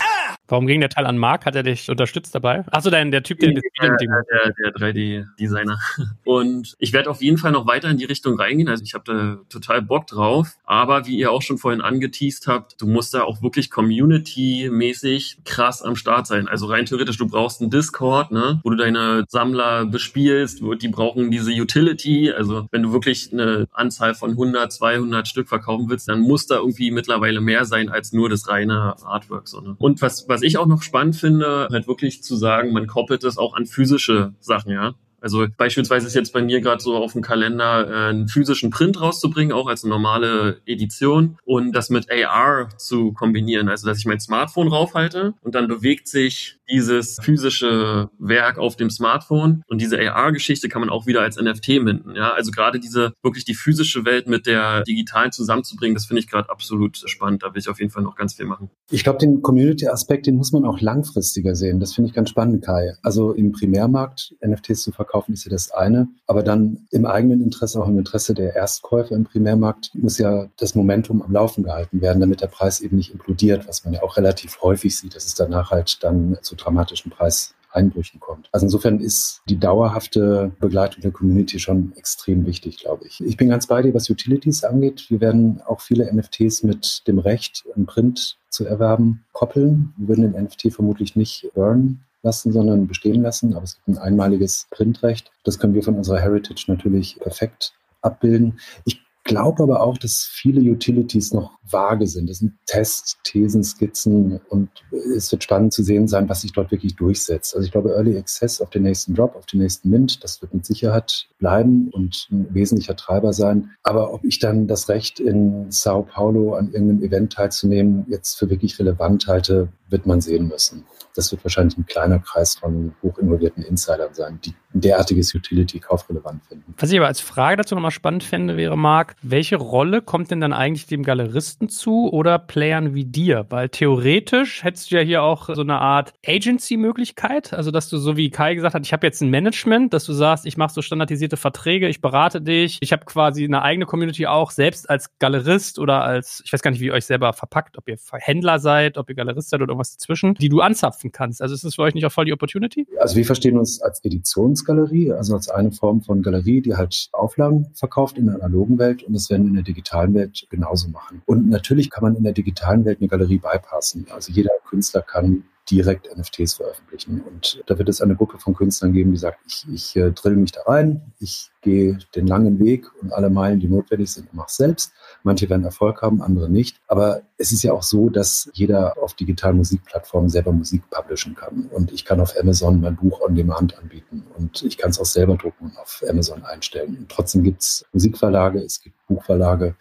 Warum ging der Teil an Marc? Hat er dich unterstützt dabei? Achso, der, der Typ, der, der, der, der 3D-Designer. [laughs] Und ich werde auf jeden Fall noch weiter in die Richtung reingehen. Also ich habe da total Bock drauf. Aber wie ihr auch schon vorhin angeteased habt, du musst da auch wirklich community-mäßig krass am Start sein. Also rein theoretisch, du brauchst einen Discord, ne, wo du deine Sammler bespielst. Die brauchen diese Utility. Also wenn du wirklich eine Anzahl von 100, 200 Stück verkaufen willst, dann muss da irgendwie mittlerweile mehr sein als nur das reine Artwork. So, ne? Und was, was was ich auch noch spannend finde, halt wirklich zu sagen, man koppelt es auch an physische Sachen, ja. Also beispielsweise ist jetzt bei mir gerade so auf dem Kalender äh, einen physischen Print rauszubringen, auch als normale Edition und das mit AR zu kombinieren. Also dass ich mein Smartphone raufhalte und dann bewegt sich dieses physische Werk auf dem Smartphone und diese AR-Geschichte kann man auch wieder als NFT minden. Ja, also gerade diese wirklich die physische Welt mit der digitalen zusammenzubringen, das finde ich gerade absolut spannend. Da will ich auf jeden Fall noch ganz viel machen. Ich glaube, den Community-Aspekt, den muss man auch langfristiger sehen. Das finde ich ganz spannend, Kai. Also im Primärmarkt NFTs zu verkaufen ist ja das eine, aber dann im eigenen Interesse, auch im Interesse der Erstkäufer im Primärmarkt, muss ja das Momentum am Laufen gehalten werden, damit der Preis eben nicht implodiert, was man ja auch relativ häufig sieht, dass es danach halt dann zu dramatischen Preiseinbrüchen kommt. Also insofern ist die dauerhafte Begleitung der Community schon extrem wichtig, glaube ich. Ich bin ganz bei dir, was Utilities angeht. Wir werden auch viele NFTs mit dem Recht, einen Print zu erwerben, koppeln. Wir würden den NFT vermutlich nicht burnen lassen, sondern bestehen lassen. Aber es gibt ein einmaliges Printrecht. Das können wir von unserer Heritage natürlich perfekt abbilden. Ich glaube aber auch, dass viele Utilities noch vage sind. Das sind Tests, Thesen, Skizzen und es wird spannend zu sehen sein, was sich dort wirklich durchsetzt. Also ich glaube, Early Access auf den nächsten Drop, auf den nächsten Mint, das wird mit Sicherheit bleiben und ein wesentlicher Treiber sein. Aber ob ich dann das Recht in Sao Paulo an irgendeinem Event teilzunehmen jetzt für wirklich relevant halte, wird man sehen müssen. Das wird wahrscheinlich ein kleiner Kreis von hochinvolvierten Insidern sein, die ein derartiges Utility kaufrelevant finden. Was ich aber als Frage dazu nochmal spannend fände, wäre, Marc, welche Rolle kommt denn dann eigentlich dem Galeristen zu oder Playern wie dir? Weil theoretisch hättest du ja hier auch so eine Art Agency-Möglichkeit, also dass du so wie Kai gesagt hat, ich habe jetzt ein Management, dass du sagst, ich mache so standardisierte Verträge, ich berate dich, ich habe quasi eine eigene Community auch, selbst als Galerist oder als, ich weiß gar nicht, wie ihr euch selber verpackt, ob ihr Händler seid, ob ihr Galerist seid oder irgendwas dazwischen, die du anzapfen kannst. Also ist das für euch nicht auch voll die Opportunity? Also wir verstehen uns als Editionsgalerie, also als eine Form von Galerie, die halt Auflagen verkauft in der analogen Welt und das werden wir in der digitalen Welt genauso machen. Und natürlich kann man in der digitalen Welt eine Galerie bypassen. Also jeder Künstler kann direkt NFTs veröffentlichen. Und da wird es eine Gruppe von Künstlern geben, die sagt, ich, ich äh, drill mich da rein, ich gehe den langen Weg und alle Meilen, die notwendig sind, mache selbst. Manche werden Erfolg haben, andere nicht. Aber es ist ja auch so, dass jeder auf digitalen Musikplattformen selber Musik publishen kann. Und ich kann auf Amazon mein Buch on Demand anbieten. Und ich kann es auch selber drucken und auf Amazon einstellen. Und trotzdem gibt es Musikverlage, es gibt Buchverlage,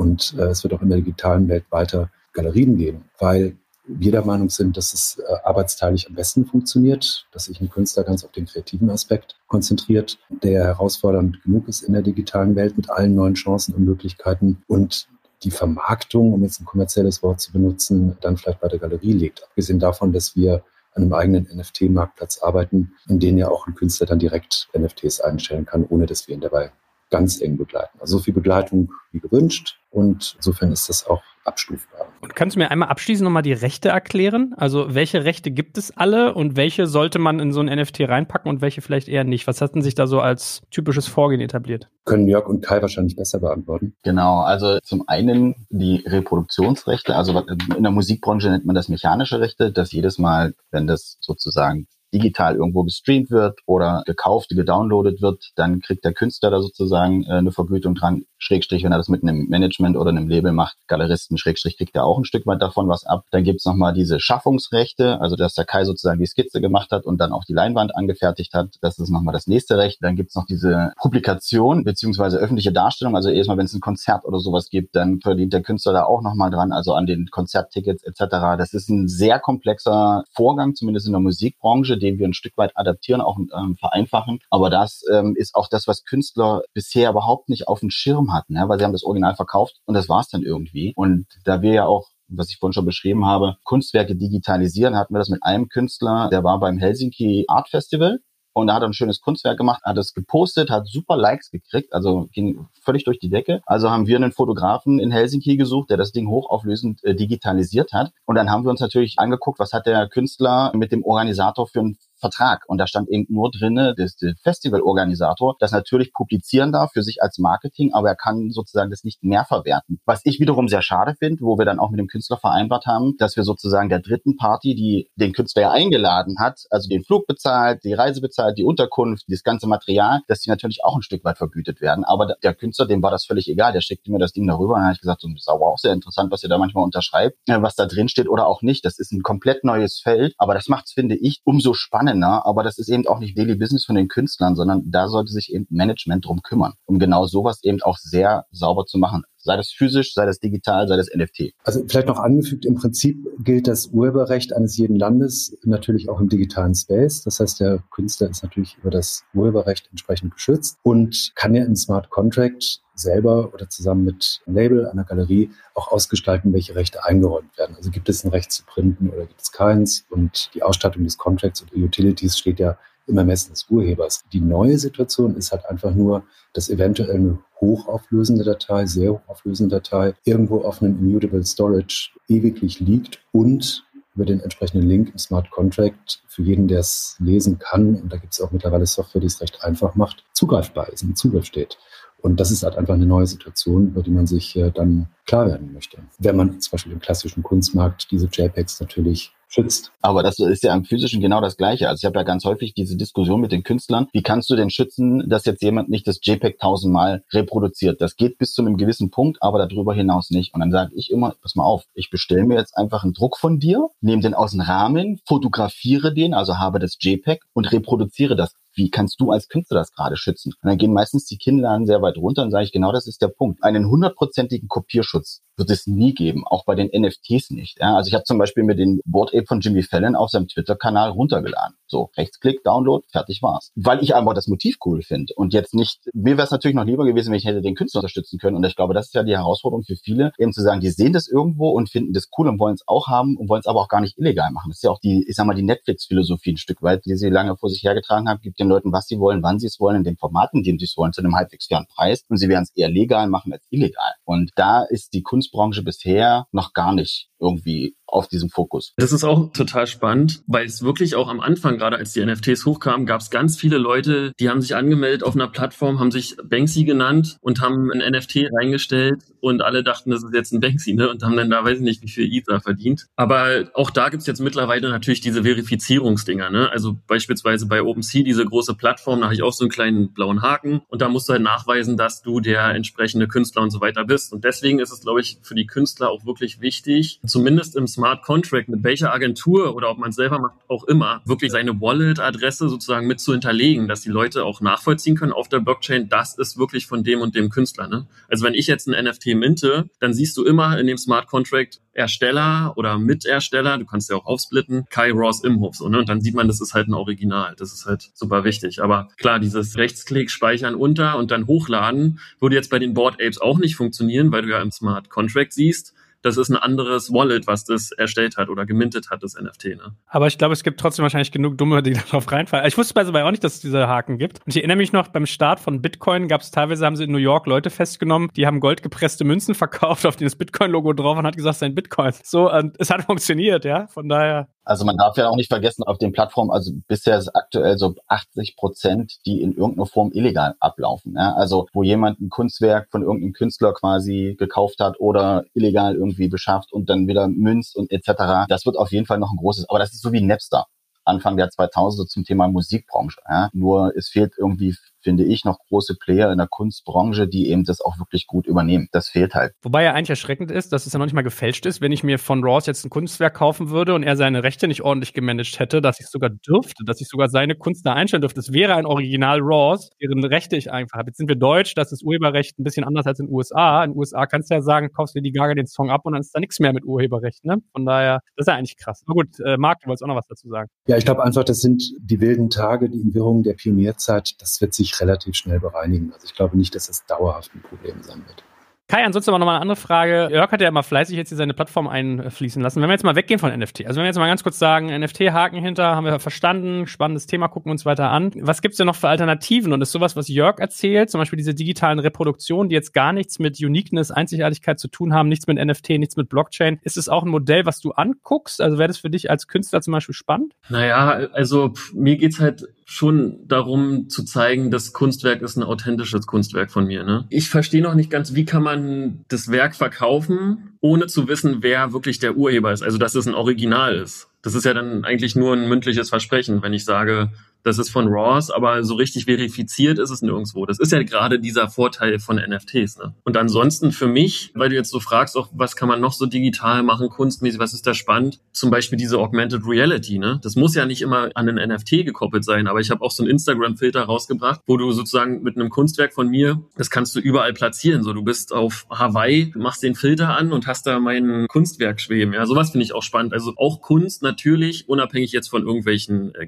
und äh, es wird auch in der digitalen Welt weiter Galerien geben, weil wir der Meinung sind, dass es äh, arbeitsteilig am besten funktioniert, dass sich ein Künstler ganz auf den kreativen Aspekt konzentriert, der herausfordernd genug ist in der digitalen Welt mit allen neuen Chancen und Möglichkeiten und die Vermarktung, um jetzt ein kommerzielles Wort zu benutzen, dann vielleicht bei der Galerie liegt. Abgesehen davon, dass wir an einem eigenen NFT-Marktplatz arbeiten, in dem ja auch ein Künstler dann direkt NFTs einstellen kann, ohne dass wir ihn dabei ganz eng begleiten. Also so viel Begleitung wie gewünscht und insofern ist das auch abstufbar. Und kannst du mir einmal abschließend nochmal die Rechte erklären? Also welche Rechte gibt es alle und welche sollte man in so ein NFT reinpacken und welche vielleicht eher nicht? Was hat denn sich da so als typisches Vorgehen etabliert? Können Jörg und Kai wahrscheinlich besser beantworten. Genau, also zum einen die Reproduktionsrechte, also in der Musikbranche nennt man das mechanische Rechte, dass jedes Mal, wenn das sozusagen digital irgendwo gestreamt wird oder gekauft, gedownloadet wird, dann kriegt der Künstler da sozusagen äh, eine Vergütung dran. Schrägstrich, wenn er das mit einem Management oder einem Label macht, Galeristen, Schrägstrich, kriegt er auch ein Stück weit davon was ab. Dann gibt's nochmal diese Schaffungsrechte, also dass der Kai sozusagen die Skizze gemacht hat und dann auch die Leinwand angefertigt hat. Das ist nochmal das nächste Recht. Dann gibt's noch diese Publikation beziehungsweise öffentliche Darstellung. Also erstmal, wenn es ein Konzert oder sowas gibt, dann verdient der Künstler da auch nochmal dran, also an den Konzerttickets etc. Das ist ein sehr komplexer Vorgang, zumindest in der Musikbranche, den wir ein Stück weit adaptieren, auch ähm, vereinfachen. Aber das ähm, ist auch das, was Künstler bisher überhaupt nicht auf dem Schirm hatten, ja, weil sie haben das Original verkauft und das war's dann irgendwie. Und da wir ja auch was ich vorhin schon beschrieben habe, Kunstwerke digitalisieren, hatten wir das mit einem Künstler, der war beim Helsinki Art Festival und da hat er ein schönes Kunstwerk gemacht, hat es gepostet, hat super Likes gekriegt, also ging völlig durch die Decke. Also haben wir einen Fotografen in Helsinki gesucht, der das Ding hochauflösend äh, digitalisiert hat. Und dann haben wir uns natürlich angeguckt, was hat der Künstler mit dem Organisator für ein Vertrag. Und da stand eben nur drinne, dass der Festivalorganisator das natürlich publizieren darf für sich als Marketing, aber er kann sozusagen das nicht mehr verwerten. Was ich wiederum sehr schade finde, wo wir dann auch mit dem Künstler vereinbart haben, dass wir sozusagen der dritten Party, die den Künstler ja eingeladen hat, also den Flug bezahlt, die Reise bezahlt, die Unterkunft, das ganze Material, dass die natürlich auch ein Stück weit vergütet werden. Aber der Künstler, dem war das völlig egal. Der schickte mir das Ding darüber und dann habe ich gesagt, so, das ist aber auch sehr interessant, was ihr da manchmal unterschreibt, äh, was da drin steht oder auch nicht. Das ist ein komplett neues Feld, aber das macht es, finde ich, umso spannender spannender, aber das ist eben auch nicht Daily Business von den Künstlern, sondern da sollte sich eben Management drum kümmern, um genau sowas eben auch sehr sauber zu machen. Sei das physisch, sei das digital, sei das NFT. Also vielleicht noch angefügt, im Prinzip gilt das Urheberrecht eines jeden Landes natürlich auch im digitalen Space. Das heißt, der Künstler ist natürlich über das Urheberrecht entsprechend geschützt und kann ja im Smart Contract selber oder zusammen mit einem Label, einer Galerie auch ausgestalten, welche Rechte eingeräumt werden. Also gibt es ein Recht zu printen oder gibt es keins? Und die Ausstattung des Contracts und Utilities steht ja im Ermessen des Urhebers. Die neue Situation ist halt einfach nur, dass eventuell eine hochauflösende Datei, sehr hochauflösende Datei irgendwo auf einem Immutable Storage ewiglich liegt und über den entsprechenden Link im Smart Contract für jeden, der es lesen kann, und da gibt es auch mittlerweile Software, die es recht einfach macht, zugreifbar ist, im Zugriff steht. Und das ist halt einfach eine neue Situation, über die man sich äh, dann klar werden möchte. Wenn man zum Beispiel im klassischen Kunstmarkt diese JPEGs natürlich schützt. Aber das ist ja im physischen genau das Gleiche. Also ich habe ja ganz häufig diese Diskussion mit den Künstlern. Wie kannst du denn schützen, dass jetzt jemand nicht das JPEG tausendmal reproduziert? Das geht bis zu einem gewissen Punkt, aber darüber hinaus nicht. Und dann sage ich immer, pass mal auf, ich bestelle mir jetzt einfach einen Druck von dir, nehme den aus dem Rahmen, fotografiere den, also habe das JPEG und reproduziere das wie kannst du als Künstler das gerade schützen? Und dann gehen meistens die Kinnladen sehr weit runter und sage ich, genau das ist der Punkt. Einen hundertprozentigen Kopierschutz wird es nie geben, auch bei den NFTs nicht. Ja, also ich habe zum Beispiel mir den Board Ape von Jimmy Fallon auf seinem Twitter-Kanal runtergeladen. So, Rechtsklick, Download, fertig war's. Weil ich einfach das Motiv cool finde und jetzt nicht, mir wäre es natürlich noch lieber gewesen, wenn ich hätte den Künstler unterstützen können. Und ich glaube, das ist ja die Herausforderung für viele, eben zu sagen, die sehen das irgendwo und finden das cool und wollen es auch haben und wollen es aber auch gar nicht illegal machen. Das ist ja auch die, ich sag mal, die Netflix-Philosophie ein Stück weit, die sie lange vor sich hergetragen haben, gibt den Leuten, was sie wollen, wann sie es wollen, in den Formaten, denen sie es wollen, zu einem halbwegs fairen Preis. Und sie werden es eher legal machen als illegal. Und da ist die Kunstbranche bisher noch gar nicht irgendwie auf diesem Fokus. Das ist auch total spannend, weil es wirklich auch am Anfang, gerade als die NFTs hochkamen, gab es ganz viele Leute, die haben sich angemeldet auf einer Plattform, haben sich Banksy genannt und haben ein NFT reingestellt und alle dachten, das ist jetzt ein Banksy, ne? Und haben dann da weiß ich nicht, wie viel Ether verdient. Aber auch da gibt's jetzt mittlerweile natürlich diese Verifizierungsdinger, ne? Also beispielsweise bei OpenSea, diese große Plattform, da habe ich auch so einen kleinen blauen Haken und da musst du halt nachweisen, dass du der entsprechende Künstler und so weiter bist. Und deswegen ist es, glaube ich, für die Künstler auch wirklich wichtig, zumindest im Smart Contract, mit welcher Agentur oder ob man es selber macht, auch immer, wirklich seine Wallet-Adresse sozusagen mit zu hinterlegen, dass die Leute auch nachvollziehen können auf der Blockchain, das ist wirklich von dem und dem Künstler. Ne? Also wenn ich jetzt ein NFT minte, dann siehst du immer in dem Smart Contract Ersteller oder Mitersteller, du kannst ja auch aufsplitten, Kai Ross Imhof, so, ne? Und dann sieht man, das ist halt ein Original. Das ist halt super wichtig. Aber klar, dieses Rechtsklick speichern unter und dann hochladen würde jetzt bei den Board Apes auch nicht funktionieren, weil du ja im Smart Contract siehst, das ist ein anderes Wallet, was das erstellt hat oder gemintet hat, das NFT. Ne? Aber ich glaube, es gibt trotzdem wahrscheinlich genug Dumme, die [laughs] darauf reinfallen. Ich wusste bei so auch nicht, dass es diese Haken gibt. Und ich erinnere mich noch, beim Start von Bitcoin gab es teilweise, haben sie in New York Leute festgenommen, die haben goldgepresste Münzen [laughs] verkauft, auf denen das Bitcoin-Logo drauf und hat gesagt, sein Bitcoin. So, und es hat [laughs] funktioniert, ja. Von daher. Also man darf ja auch nicht vergessen, auf den Plattformen, also bisher ist aktuell so 80 Prozent, die in irgendeiner Form illegal ablaufen. Ja? Also wo jemand ein Kunstwerk von irgendeinem Künstler quasi gekauft hat oder illegal irgendwie beschafft und dann wieder münzt und etc. Das wird auf jeden Fall noch ein großes, aber das ist so wie Napster. Anfang der 2000er zum Thema Musikbranche. Ja. Nur es fehlt irgendwie finde ich, noch große Player in der Kunstbranche, die eben das auch wirklich gut übernehmen. Das fehlt halt. Wobei ja eigentlich erschreckend ist, dass es ja noch nicht mal gefälscht ist, wenn ich mir von Ross jetzt ein Kunstwerk kaufen würde und er seine Rechte nicht ordentlich gemanagt hätte, dass ich sogar dürfte, dass ich sogar seine Kunst da einstellen dürfte. Es wäre ein Original Ross, deren Rechte ich einfach habe. Jetzt sind wir deutsch, das ist Urheberrecht ein bisschen anders als in den USA. In den USA kannst du ja sagen, kaufst dir die Gaga den Song ab und dann ist da nichts mehr mit Urheberrecht. Ne? Von daher, das ist ja eigentlich krass. Na gut, äh, Marc, du wolltest auch noch was dazu sagen. Ja, ich glaube einfach, das sind die wilden Tage, die Entwirrung der Pionierzeit. Das wird sich relativ schnell bereinigen. Also ich glaube nicht, dass es dauerhaft ein Problem sein wird. Kai, ansonsten aber nochmal eine andere Frage. Jörg hat ja immer fleißig jetzt hier seine Plattform einfließen lassen. Wenn wir jetzt mal weggehen von NFT, also wenn wir jetzt mal ganz kurz sagen, NFT-Haken hinter, haben wir verstanden, spannendes Thema, gucken uns weiter an. Was gibt's denn noch für Alternativen? Und ist sowas, was Jörg erzählt, zum Beispiel diese digitalen Reproduktionen, die jetzt gar nichts mit Uniqueness, Einzigartigkeit zu tun haben, nichts mit NFT, nichts mit Blockchain, ist es auch ein Modell, was du anguckst? Also wäre das für dich als Künstler zum Beispiel spannend? Naja, also mir geht's halt schon darum zu zeigen, das Kunstwerk ist ein authentisches Kunstwerk von mir. Ne? Ich verstehe noch nicht ganz, wie kann man das Werk verkaufen, ohne zu wissen, wer wirklich der Urheber ist. Also dass es ein Original ist. Das ist ja dann eigentlich nur ein mündliches Versprechen, wenn ich sage, das ist von Ross, aber so richtig verifiziert ist es nirgendwo. Das ist ja gerade dieser Vorteil von NFTs. Ne? Und ansonsten für mich, weil du jetzt so fragst, auch was kann man noch so digital machen, kunstmäßig, was ist da spannend? Zum Beispiel diese Augmented Reality. Ne? Das muss ja nicht immer an einen NFT gekoppelt sein, aber ich habe auch so einen Instagram-Filter rausgebracht, wo du sozusagen mit einem Kunstwerk von mir, das kannst du überall platzieren. So, du bist auf Hawaii, machst den Filter an und hast da mein Kunstwerk schweben. Ja, sowas finde ich auch spannend. Also auch Kunst natürlich, unabhängig jetzt von irgendwelchen äh,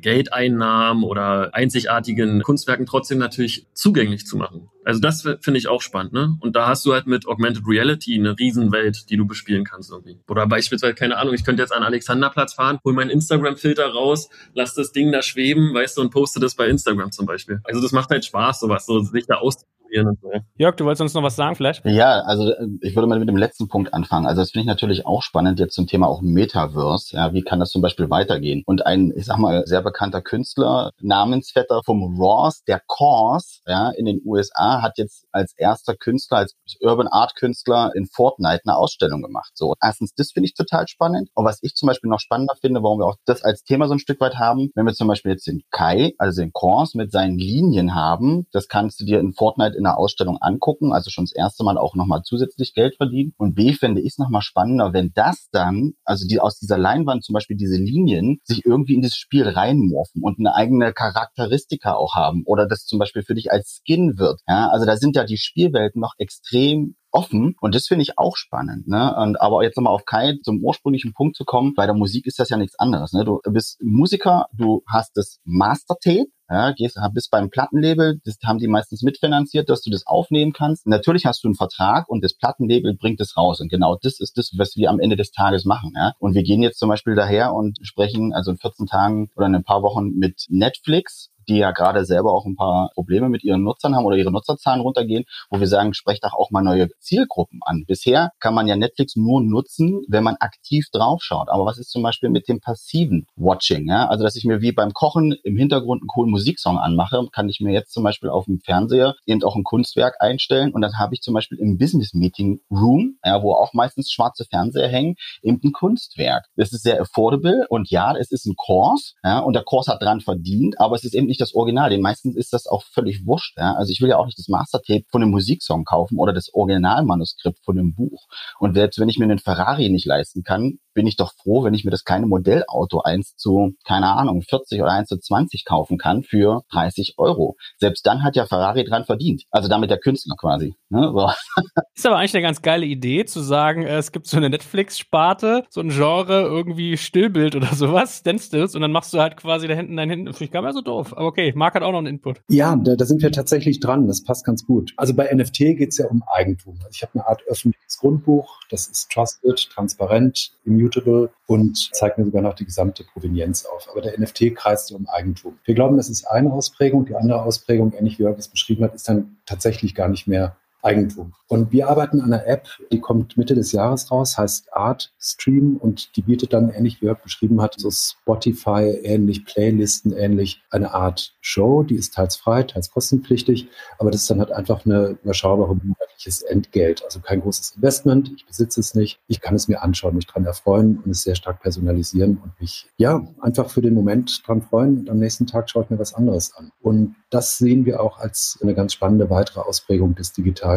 Oder einzigartigen Kunstwerken trotzdem natürlich zugänglich zu machen. Also das finde ich auch spannend, ne? Und da hast du halt mit Augmented Reality eine Riesenwelt, die du bespielen kannst irgendwie. Oder beispielsweise, keine Ahnung, ich könnte jetzt an Alexanderplatz fahren, hol meinen Instagram-Filter raus, lass das Ding da schweben, weißt du, und poste das bei Instagram zum Beispiel. Also das macht halt Spaß, sowas, so sich da auszuprobieren ausprobieren und so. Jörg, du wolltest uns noch was sagen vielleicht? Ja, also äh, ich würde mal mit dem letzten Punkt anfangen. Also das finde ich natürlich auch spannend jetzt zum Thema auch Metaverse. Ja, wie kann das zum Beispiel weitergehen? Und ein, ich sag mal, sehr bekannter Künstler, Namensvetter vom Ross, der Cause, ja, in den USA, hat jetzt als erster Künstler, als Urban Art Künstler in Fortnite eine Ausstellung gemacht. So, erstens, das finde ich total spannend. Und was ich zum Beispiel noch spannender finde, warum wir auch das als Thema so ein Stück weit haben, wenn wir zum Beispiel jetzt den Kai, also den Cause mit seinen Linien haben, das kannst du dir in Fortnite in der Ausstellung angucken, also schon das erste Mal auch nochmal zusätzlich Geld verdienen. Und B finde ich es nochmal spannender, wenn das dann, also die aus dieser Leinwand zum Beispiel diese Linien, sich irgendwie in dieses Spiel reinmorfen und eine eigene Charakteristika auch haben oder das zum Beispiel für dich als Skin wird. Ja, also da sind ja die Spielwelten noch extrem offen und das finde ich auch spannend. Ne? Und aber jetzt nochmal auf Kai zum ursprünglichen Punkt zu kommen, bei der Musik ist das ja nichts anderes. Ne? Du bist Musiker, du hast das Mastertape, ja, gehst, bist beim Plattenlabel, das haben die meistens mitfinanziert, dass du das aufnehmen kannst. Natürlich hast du einen Vertrag und das Plattenlabel bringt es raus. Und genau das ist das, was wir am Ende des Tages machen. Ja? Und wir gehen jetzt zum Beispiel daher und sprechen also in 14 Tagen oder in ein paar Wochen mit Netflix die ja gerade selber auch ein paar Probleme mit ihren Nutzern haben oder ihre Nutzerzahlen runtergehen, wo wir sagen, sprecht doch auch mal neue Zielgruppen an. Bisher kann man ja Netflix nur nutzen, wenn man aktiv draufschaut. Aber was ist zum Beispiel mit dem passiven Watching? Ja? Also, dass ich mir wie beim Kochen im Hintergrund einen coolen Musiksong anmache, kann ich mir jetzt zum Beispiel auf dem Fernseher eben auch ein Kunstwerk einstellen und dann habe ich zum Beispiel im Business Meeting Room, ja, wo auch meistens schwarze Fernseher hängen, eben ein Kunstwerk. Das ist sehr affordable und ja, es ist ein Kurs, ja, und der Kurs hat dran verdient, aber es ist eben nicht das Original. Den meisten ist das auch völlig wurscht. Ja? Also ich will ja auch nicht das Mastertape von einem Musiksong kaufen oder das Originalmanuskript von einem Buch. Und selbst wenn ich mir einen Ferrari nicht leisten kann, bin ich doch froh, wenn ich mir das kleine Modellauto 1 zu, keine Ahnung, 40 oder 1 zu 20 kaufen kann für 30 Euro. Selbst dann hat ja Ferrari dran verdient. Also damit der Künstler quasi. Ne? So. [laughs] Ist aber eigentlich eine ganz geile Idee, zu sagen, äh, es gibt so eine Netflix-Sparte, so ein Genre, irgendwie Stillbild oder sowas, Standstills, und dann machst du halt quasi da hinten dein Hinten. Finde ich gar nicht so doof. Aber okay, Marc hat auch noch einen Input. Ja, da, da sind wir tatsächlich dran. Das passt ganz gut. Also bei NFT geht es ja um Eigentum. Also ich habe eine Art öffentliches Grundbuch, das ist trusted, transparent, immutable und zeigt mir sogar noch die gesamte Provenienz auf. Aber der NFT kreist um Eigentum. Wir glauben, das ist eine Ausprägung. Die andere Ausprägung, ähnlich wie Jörg es beschrieben hat, ist dann tatsächlich gar nicht mehr Eigentum. Und wir arbeiten an einer App, die kommt Mitte des Jahres raus, heißt Art Stream und die bietet dann ähnlich, wie Jörg beschrieben hat, so Spotify ähnlich, Playlisten ähnlich, eine Art Show, die ist teils frei, teils kostenpflichtig, aber das ist dann halt einfach eine überschaubare monatliches Entgelt, also kein großes Investment, ich besitze es nicht, ich kann es mir anschauen, mich dran erfreuen und es sehr stark personalisieren und mich, ja, einfach für den Moment dran freuen und am nächsten Tag schaue ich mir was anderes an. Und das sehen wir auch als eine ganz spannende weitere Ausprägung des digitalen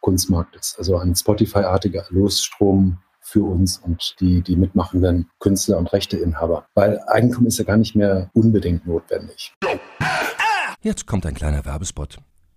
Kunstmarktes, also ein Spotify-artiger Losstrom für uns und die, die mitmachenden Künstler und Rechteinhaber. Weil Eigentum ist ja gar nicht mehr unbedingt notwendig. Jetzt kommt ein kleiner Werbespot.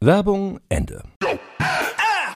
Werbung Ende.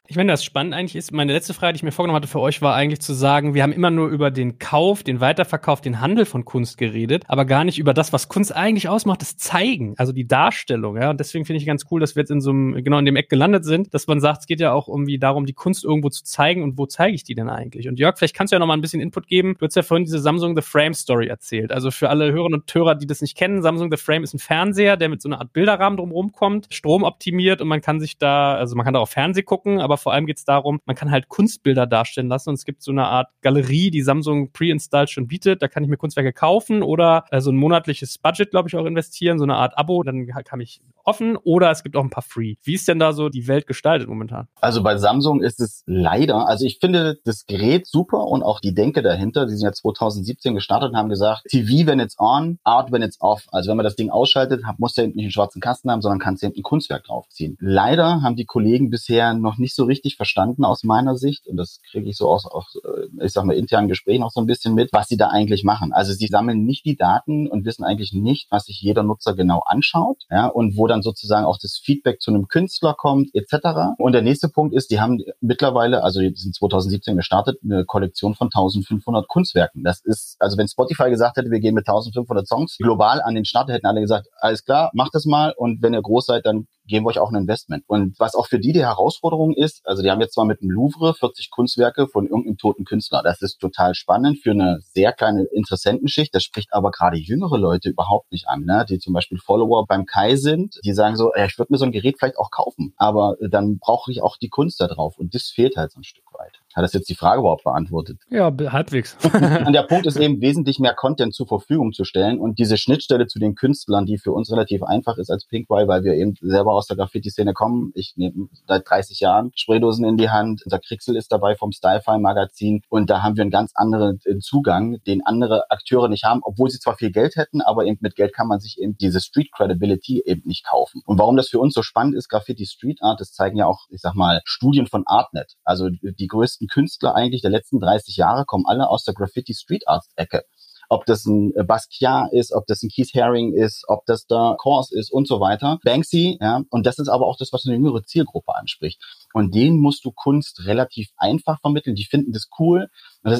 Ich meine, das spannend eigentlich ist, meine letzte Frage, die ich mir vorgenommen hatte für euch, war eigentlich zu sagen, wir haben immer nur über den Kauf, den Weiterverkauf, den Handel von Kunst geredet, aber gar nicht über das, was Kunst eigentlich ausmacht, das Zeigen, also die Darstellung. Ja? Und deswegen finde ich ganz cool, dass wir jetzt in so einem, genau in dem Eck gelandet sind, dass man sagt, es geht ja auch irgendwie darum, die Kunst irgendwo zu zeigen und wo zeige ich die denn eigentlich? Und Jörg, vielleicht kannst du ja noch mal ein bisschen Input geben. Du hast ja vorhin diese Samsung The Frame Story erzählt. Also für alle Hörerinnen und Hörer, die das nicht kennen, Samsung The Frame ist ein Fernseher, der mit so einer Art Bilderrahmen drumherum kommt, stromoptimiert und man kann sich da, also man kann da auch Fernseh gucken, aber vor allem geht es darum, man kann halt Kunstbilder darstellen lassen und es gibt so eine Art Galerie, die Samsung pre-installed schon bietet. Da kann ich mir Kunstwerke kaufen oder äh, so ein monatliches Budget, glaube ich, auch investieren, so eine Art Abo, dann kann ich offen oder es gibt auch ein paar Free. Wie ist denn da so die Welt gestaltet momentan? Also bei Samsung ist es leider, also ich finde das Gerät super und auch die Denke dahinter. Die sind ja 2017 gestartet und haben gesagt, TV wenn it's on, Art wenn it's off. Also wenn man das Ding ausschaltet, muss der nicht einen schwarzen Kasten haben, sondern kann hinten ein Kunstwerk draufziehen. Leider haben die Kollegen bisher noch nicht so richtig verstanden aus meiner Sicht und das kriege ich so aus, aus, äh, ich sag mal, internen Gesprächen auch so ein bisschen mit, was sie da eigentlich machen. Also sie sammeln nicht die Daten und wissen eigentlich nicht, was sich jeder Nutzer genau anschaut, ja, und wo dann sozusagen auch das Feedback zu einem Künstler kommt, etc. Und der nächste Punkt ist, die haben mittlerweile, also die sind 2017 gestartet, eine Kollektion von 1500 Kunstwerken. Das ist, also wenn Spotify gesagt hätte, wir gehen mit 1500 Songs global an den Start, hätten alle gesagt, alles klar, macht das mal und wenn ihr groß seid, dann geben wir euch auch ein Investment. Und was auch für die die Herausforderung ist, also die haben jetzt zwar mit dem Louvre 40 Kunstwerke von irgendeinem toten Künstler. Das ist total spannend für eine sehr kleine Interessentenschicht. Das spricht aber gerade jüngere Leute überhaupt nicht an, ne? die zum Beispiel Follower beim Kai sind. Die sagen so, ja, ich würde mir so ein Gerät vielleicht auch kaufen, aber dann brauche ich auch die Kunst da drauf. Und das fehlt halt so ein Stück weit. Hat das jetzt die Frage überhaupt beantwortet? Ja, halbwegs. [laughs] und der Punkt ist [laughs] eben, wesentlich mehr Content zur Verfügung zu stellen und diese Schnittstelle zu den Künstlern, die für uns relativ einfach ist als Pinkwire, weil wir eben selber aus der Graffiti-Szene kommen. Ich nehme seit 30 Jahren Spraydosen in die Hand. Unser Krixel ist dabei vom Stylefile-Magazin und da haben wir einen ganz anderen äh, Zugang, den andere Akteure nicht haben, obwohl sie zwar viel Geld hätten, aber eben mit Geld kann man sich eben diese Street Credibility eben nicht kaufen. Und warum das für uns so spannend ist, Graffiti Street Art, das zeigen ja auch, ich sag mal, Studien von Artnet. Also die größten besten Künstler eigentlich der letzten 30 Jahre kommen alle aus der Graffiti Street Art Ecke. Ob das ein Basquiat ist, ob das ein Keith Haring ist, ob das da Kors ist und so weiter. Banksy, ja. Und das ist aber auch das, was eine jüngere Zielgruppe anspricht. Und denen musst du Kunst relativ einfach vermitteln. Die finden das cool.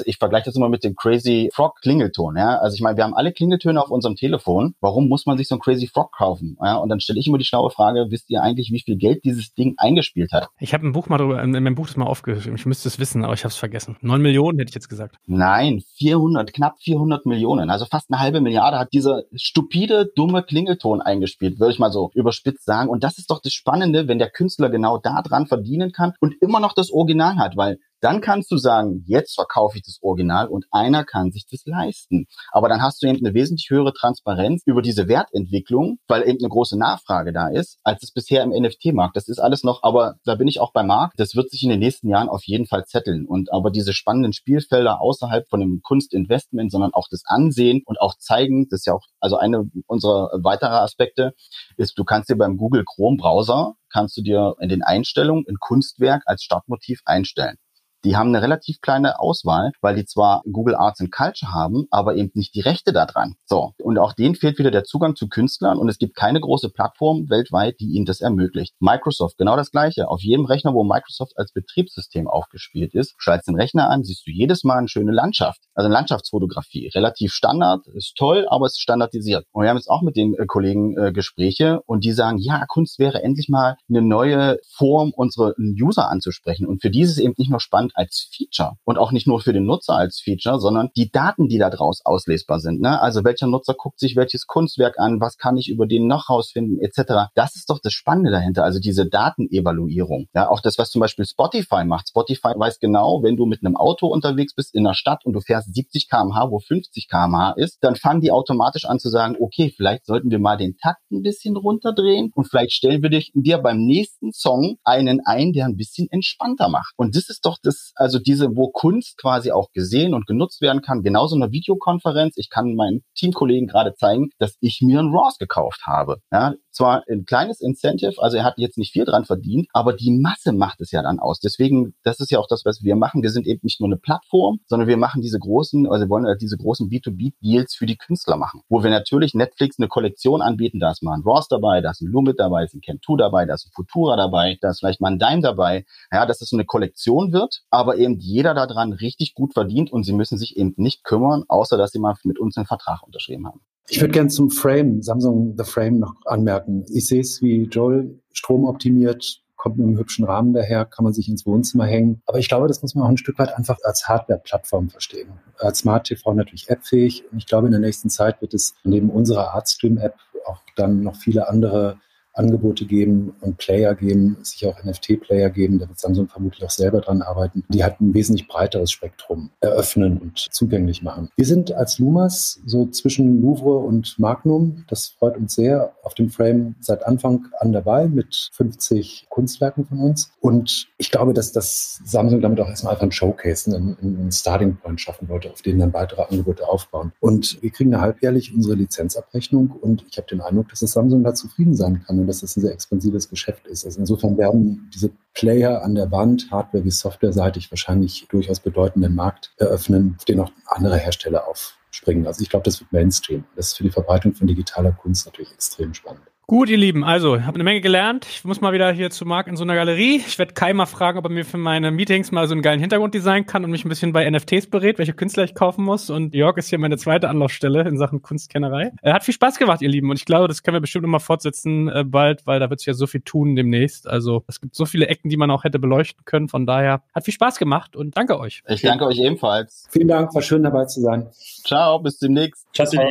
Ich vergleiche das immer mit dem Crazy Frog Klingelton. Ja? Also ich meine, wir haben alle Klingeltöne auf unserem Telefon. Warum muss man sich so ein Crazy Frog kaufen? Ja? Und dann stelle ich immer die schlaue Frage, wisst ihr eigentlich, wie viel Geld dieses Ding eingespielt hat? Ich habe ein Buch mal drüber, in meinem Buch das mal aufgeschrieben. Ich müsste es wissen, aber ich habe es vergessen. Neun Millionen hätte ich jetzt gesagt. Nein, 400, knapp 400 Millionen. Also fast eine halbe Milliarde hat dieser stupide, dumme Klingelton eingespielt, würde ich mal so überspitzt sagen. Und das ist doch das Spannende, wenn der Künstler genau da dran verdienen kann und immer noch das Original hat, weil dann kannst du sagen, jetzt verkaufe ich das Original und einer kann sich das leisten. Aber dann hast du eben eine wesentlich höhere Transparenz über diese Wertentwicklung, weil eben eine große Nachfrage da ist, als es bisher im NFT-Markt. Das ist alles noch, aber da bin ich auch bei Markt. Das wird sich in den nächsten Jahren auf jeden Fall zetteln. Und aber diese spannenden Spielfelder außerhalb von dem Kunstinvestment, sondern auch das Ansehen und auch zeigen, das ist ja auch, also eine unserer weitere Aspekte, ist, du kannst dir beim Google Chrome Browser kannst du dir in den Einstellungen ein Kunstwerk als Startmotiv einstellen. Die haben eine relativ kleine Auswahl, weil die zwar Google Arts and Culture haben, aber eben nicht die Rechte daran. So. Und auch denen fehlt wieder der Zugang zu Künstlern und es gibt keine große Plattform weltweit, die ihnen das ermöglicht. Microsoft, genau das Gleiche. Auf jedem Rechner, wo Microsoft als Betriebssystem aufgespielt ist, schaltest den Rechner an, siehst du jedes Mal eine schöne Landschaft. Also eine Landschaftsfotografie. Relativ Standard, ist toll, aber es ist standardisiert. Und wir haben jetzt auch mit den äh, Kollegen äh, Gespräche und die sagen, ja, Kunst wäre endlich mal eine neue Form, unsere User anzusprechen. Und für die ist es eben nicht nur spannend, als Feature und auch nicht nur für den Nutzer als Feature, sondern die Daten, die da draus auslesbar sind. Ne? Also welcher Nutzer guckt sich welches Kunstwerk an, was kann ich über den noch rausfinden, etc. Das ist doch das Spannende dahinter, also diese Datenevaluierung. Ja, auch das, was zum Beispiel Spotify macht. Spotify weiß genau, wenn du mit einem Auto unterwegs bist in der Stadt und du fährst 70 km/h, wo 50 km/h ist, dann fangen die automatisch an zu sagen, okay, vielleicht sollten wir mal den Takt ein bisschen runterdrehen und vielleicht stellen wir dich, dir beim nächsten Song einen ein, der ein bisschen entspannter macht. Und das ist doch das also diese, wo Kunst quasi auch gesehen und genutzt werden kann, genauso eine Videokonferenz. Ich kann meinen Teamkollegen gerade zeigen, dass ich mir ein RAWs gekauft habe. Ja, zwar ein kleines Incentive, also er hat jetzt nicht viel dran verdient, aber die Masse macht es ja dann aus. Deswegen, das ist ja auch das, was wir machen. Wir sind eben nicht nur eine Plattform, sondern wir machen diese großen, also wollen diese großen B2B-Deals für die Künstler machen. Wo wir natürlich Netflix eine Kollektion anbieten, da ist mal ein Ross dabei, da ist ein Lumit dabei, da ist ein Ken2 dabei, da ist ein Futura dabei, da ist vielleicht mal ein Dime dabei. Ja, dass es eine Kollektion wird, aber eben jeder daran richtig gut verdient und sie müssen sich eben nicht kümmern, außer dass sie mal mit uns einen Vertrag unterschrieben haben. Ich würde gerne zum Frame, Samsung The Frame noch anmerken. Ich sehe es wie Joel, stromoptimiert, kommt mit einem hübschen Rahmen daher, kann man sich ins Wohnzimmer hängen. Aber ich glaube, das muss man auch ein Stück weit einfach als Hardware-Plattform verstehen. Als Smart TV natürlich appfähig. Und ich glaube, in der nächsten Zeit wird es neben unserer Artstream-App auch dann noch viele andere Angebote geben und Player geben, sicher auch NFT-Player geben, da wird Samsung vermutlich auch selber dran arbeiten, die halt ein wesentlich breiteres Spektrum eröffnen und zugänglich machen. Wir sind als Lumas so zwischen Louvre und Magnum, das freut uns sehr, auf dem Frame seit Anfang an dabei mit 50 Kunstwerken von uns und ich glaube, dass das Samsung damit auch erstmal einfach ein Showcase, einen, einen Starting Point schaffen wollte, auf den dann weitere Angebote aufbauen. Und wir kriegen halbjährlich unsere Lizenzabrechnung und ich habe den Eindruck, dass das Samsung da zufrieden sein kann und dass das ein sehr expansives Geschäft ist. Also insofern werden diese Player an der Wand, Hardware- wie Software-seitig, wahrscheinlich durchaus bedeutenden Markt eröffnen, auf den auch andere Hersteller aufspringen. Also ich glaube, das wird Mainstream. Das ist für die Verbreitung von digitaler Kunst natürlich extrem spannend. Gut, ihr Lieben, also, ich habe eine Menge gelernt. Ich muss mal wieder hier zu Marc in so einer Galerie. Ich werde Kai mal fragen, ob er mir für meine Meetings mal so einen geilen Hintergrund designen kann und mich ein bisschen bei NFTs berät, welche Künstler ich kaufen muss. Und Jörg ist hier meine zweite Anlaufstelle in Sachen Kunstkennerei. Er hat viel Spaß gemacht, ihr Lieben. Und ich glaube, das können wir bestimmt nochmal fortsetzen äh, bald, weil da wird sich ja so viel tun demnächst. Also, es gibt so viele Ecken, die man auch hätte beleuchten können. Von daher hat viel Spaß gemacht und danke euch. Ich danke euch ebenfalls. Vielen Dank, war schön dabei zu sein. Ciao, bis demnächst. Ciao, ciao.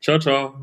Ciao, ciao.